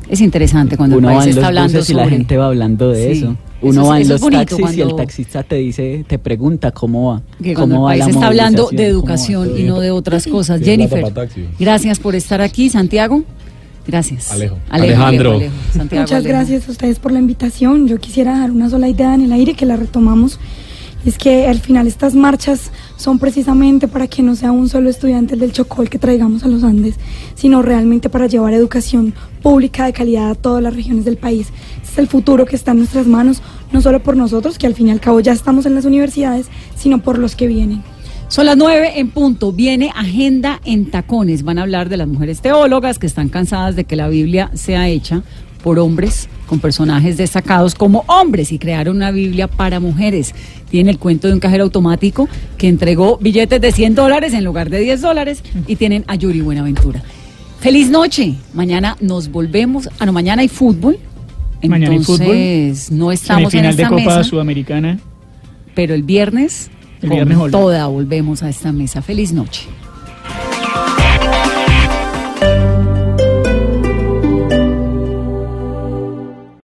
Es interesante cuando Uno el va país en está los hablando buses y la sobre- gente va hablando de Sí. eso. Uno va en los taxis y el taxista te dice, te pregunta cómo va. que cómo el va país la está hablando de educación y no de otras cosas. Jennifer, gracias por estar aquí. Santiago, gracias. Alejo. Alejandro. Alejo, Santiago, Muchas Alejo. gracias a ustedes por la invitación. Yo quisiera dejar una sola idea en el aire que la retomamos. Es que al final estas marchas son precisamente para que no sea un solo estudiante el del Chocó el que traigamos a los Andes, sino realmente para llevar educación pública de calidad a todas las regiones del país. Este es el futuro que está en nuestras manos, no solo por nosotros, que al fin y al cabo ya estamos en las universidades, sino por los que vienen. Son las nueve en punto. Viene Agenda en Tacones. Van a hablar de las mujeres teólogas que están cansadas de que la Biblia sea hecha por hombres con personajes destacados como hombres y crearon una Biblia para mujeres. Tiene el cuento de un cajero automático que entregó billetes de 100 dólares en lugar de 10 dólares y tienen a Yuri Buenaventura. Feliz noche. Mañana nos volvemos. Ah, no, mañana hay fútbol. Mañana hay fútbol. Entonces, no estamos en Semifinal de esta Copa mesa, Sudamericana. pero el viernes, El con viernes volvemos. toda volvemos a esta mesa. Feliz noche.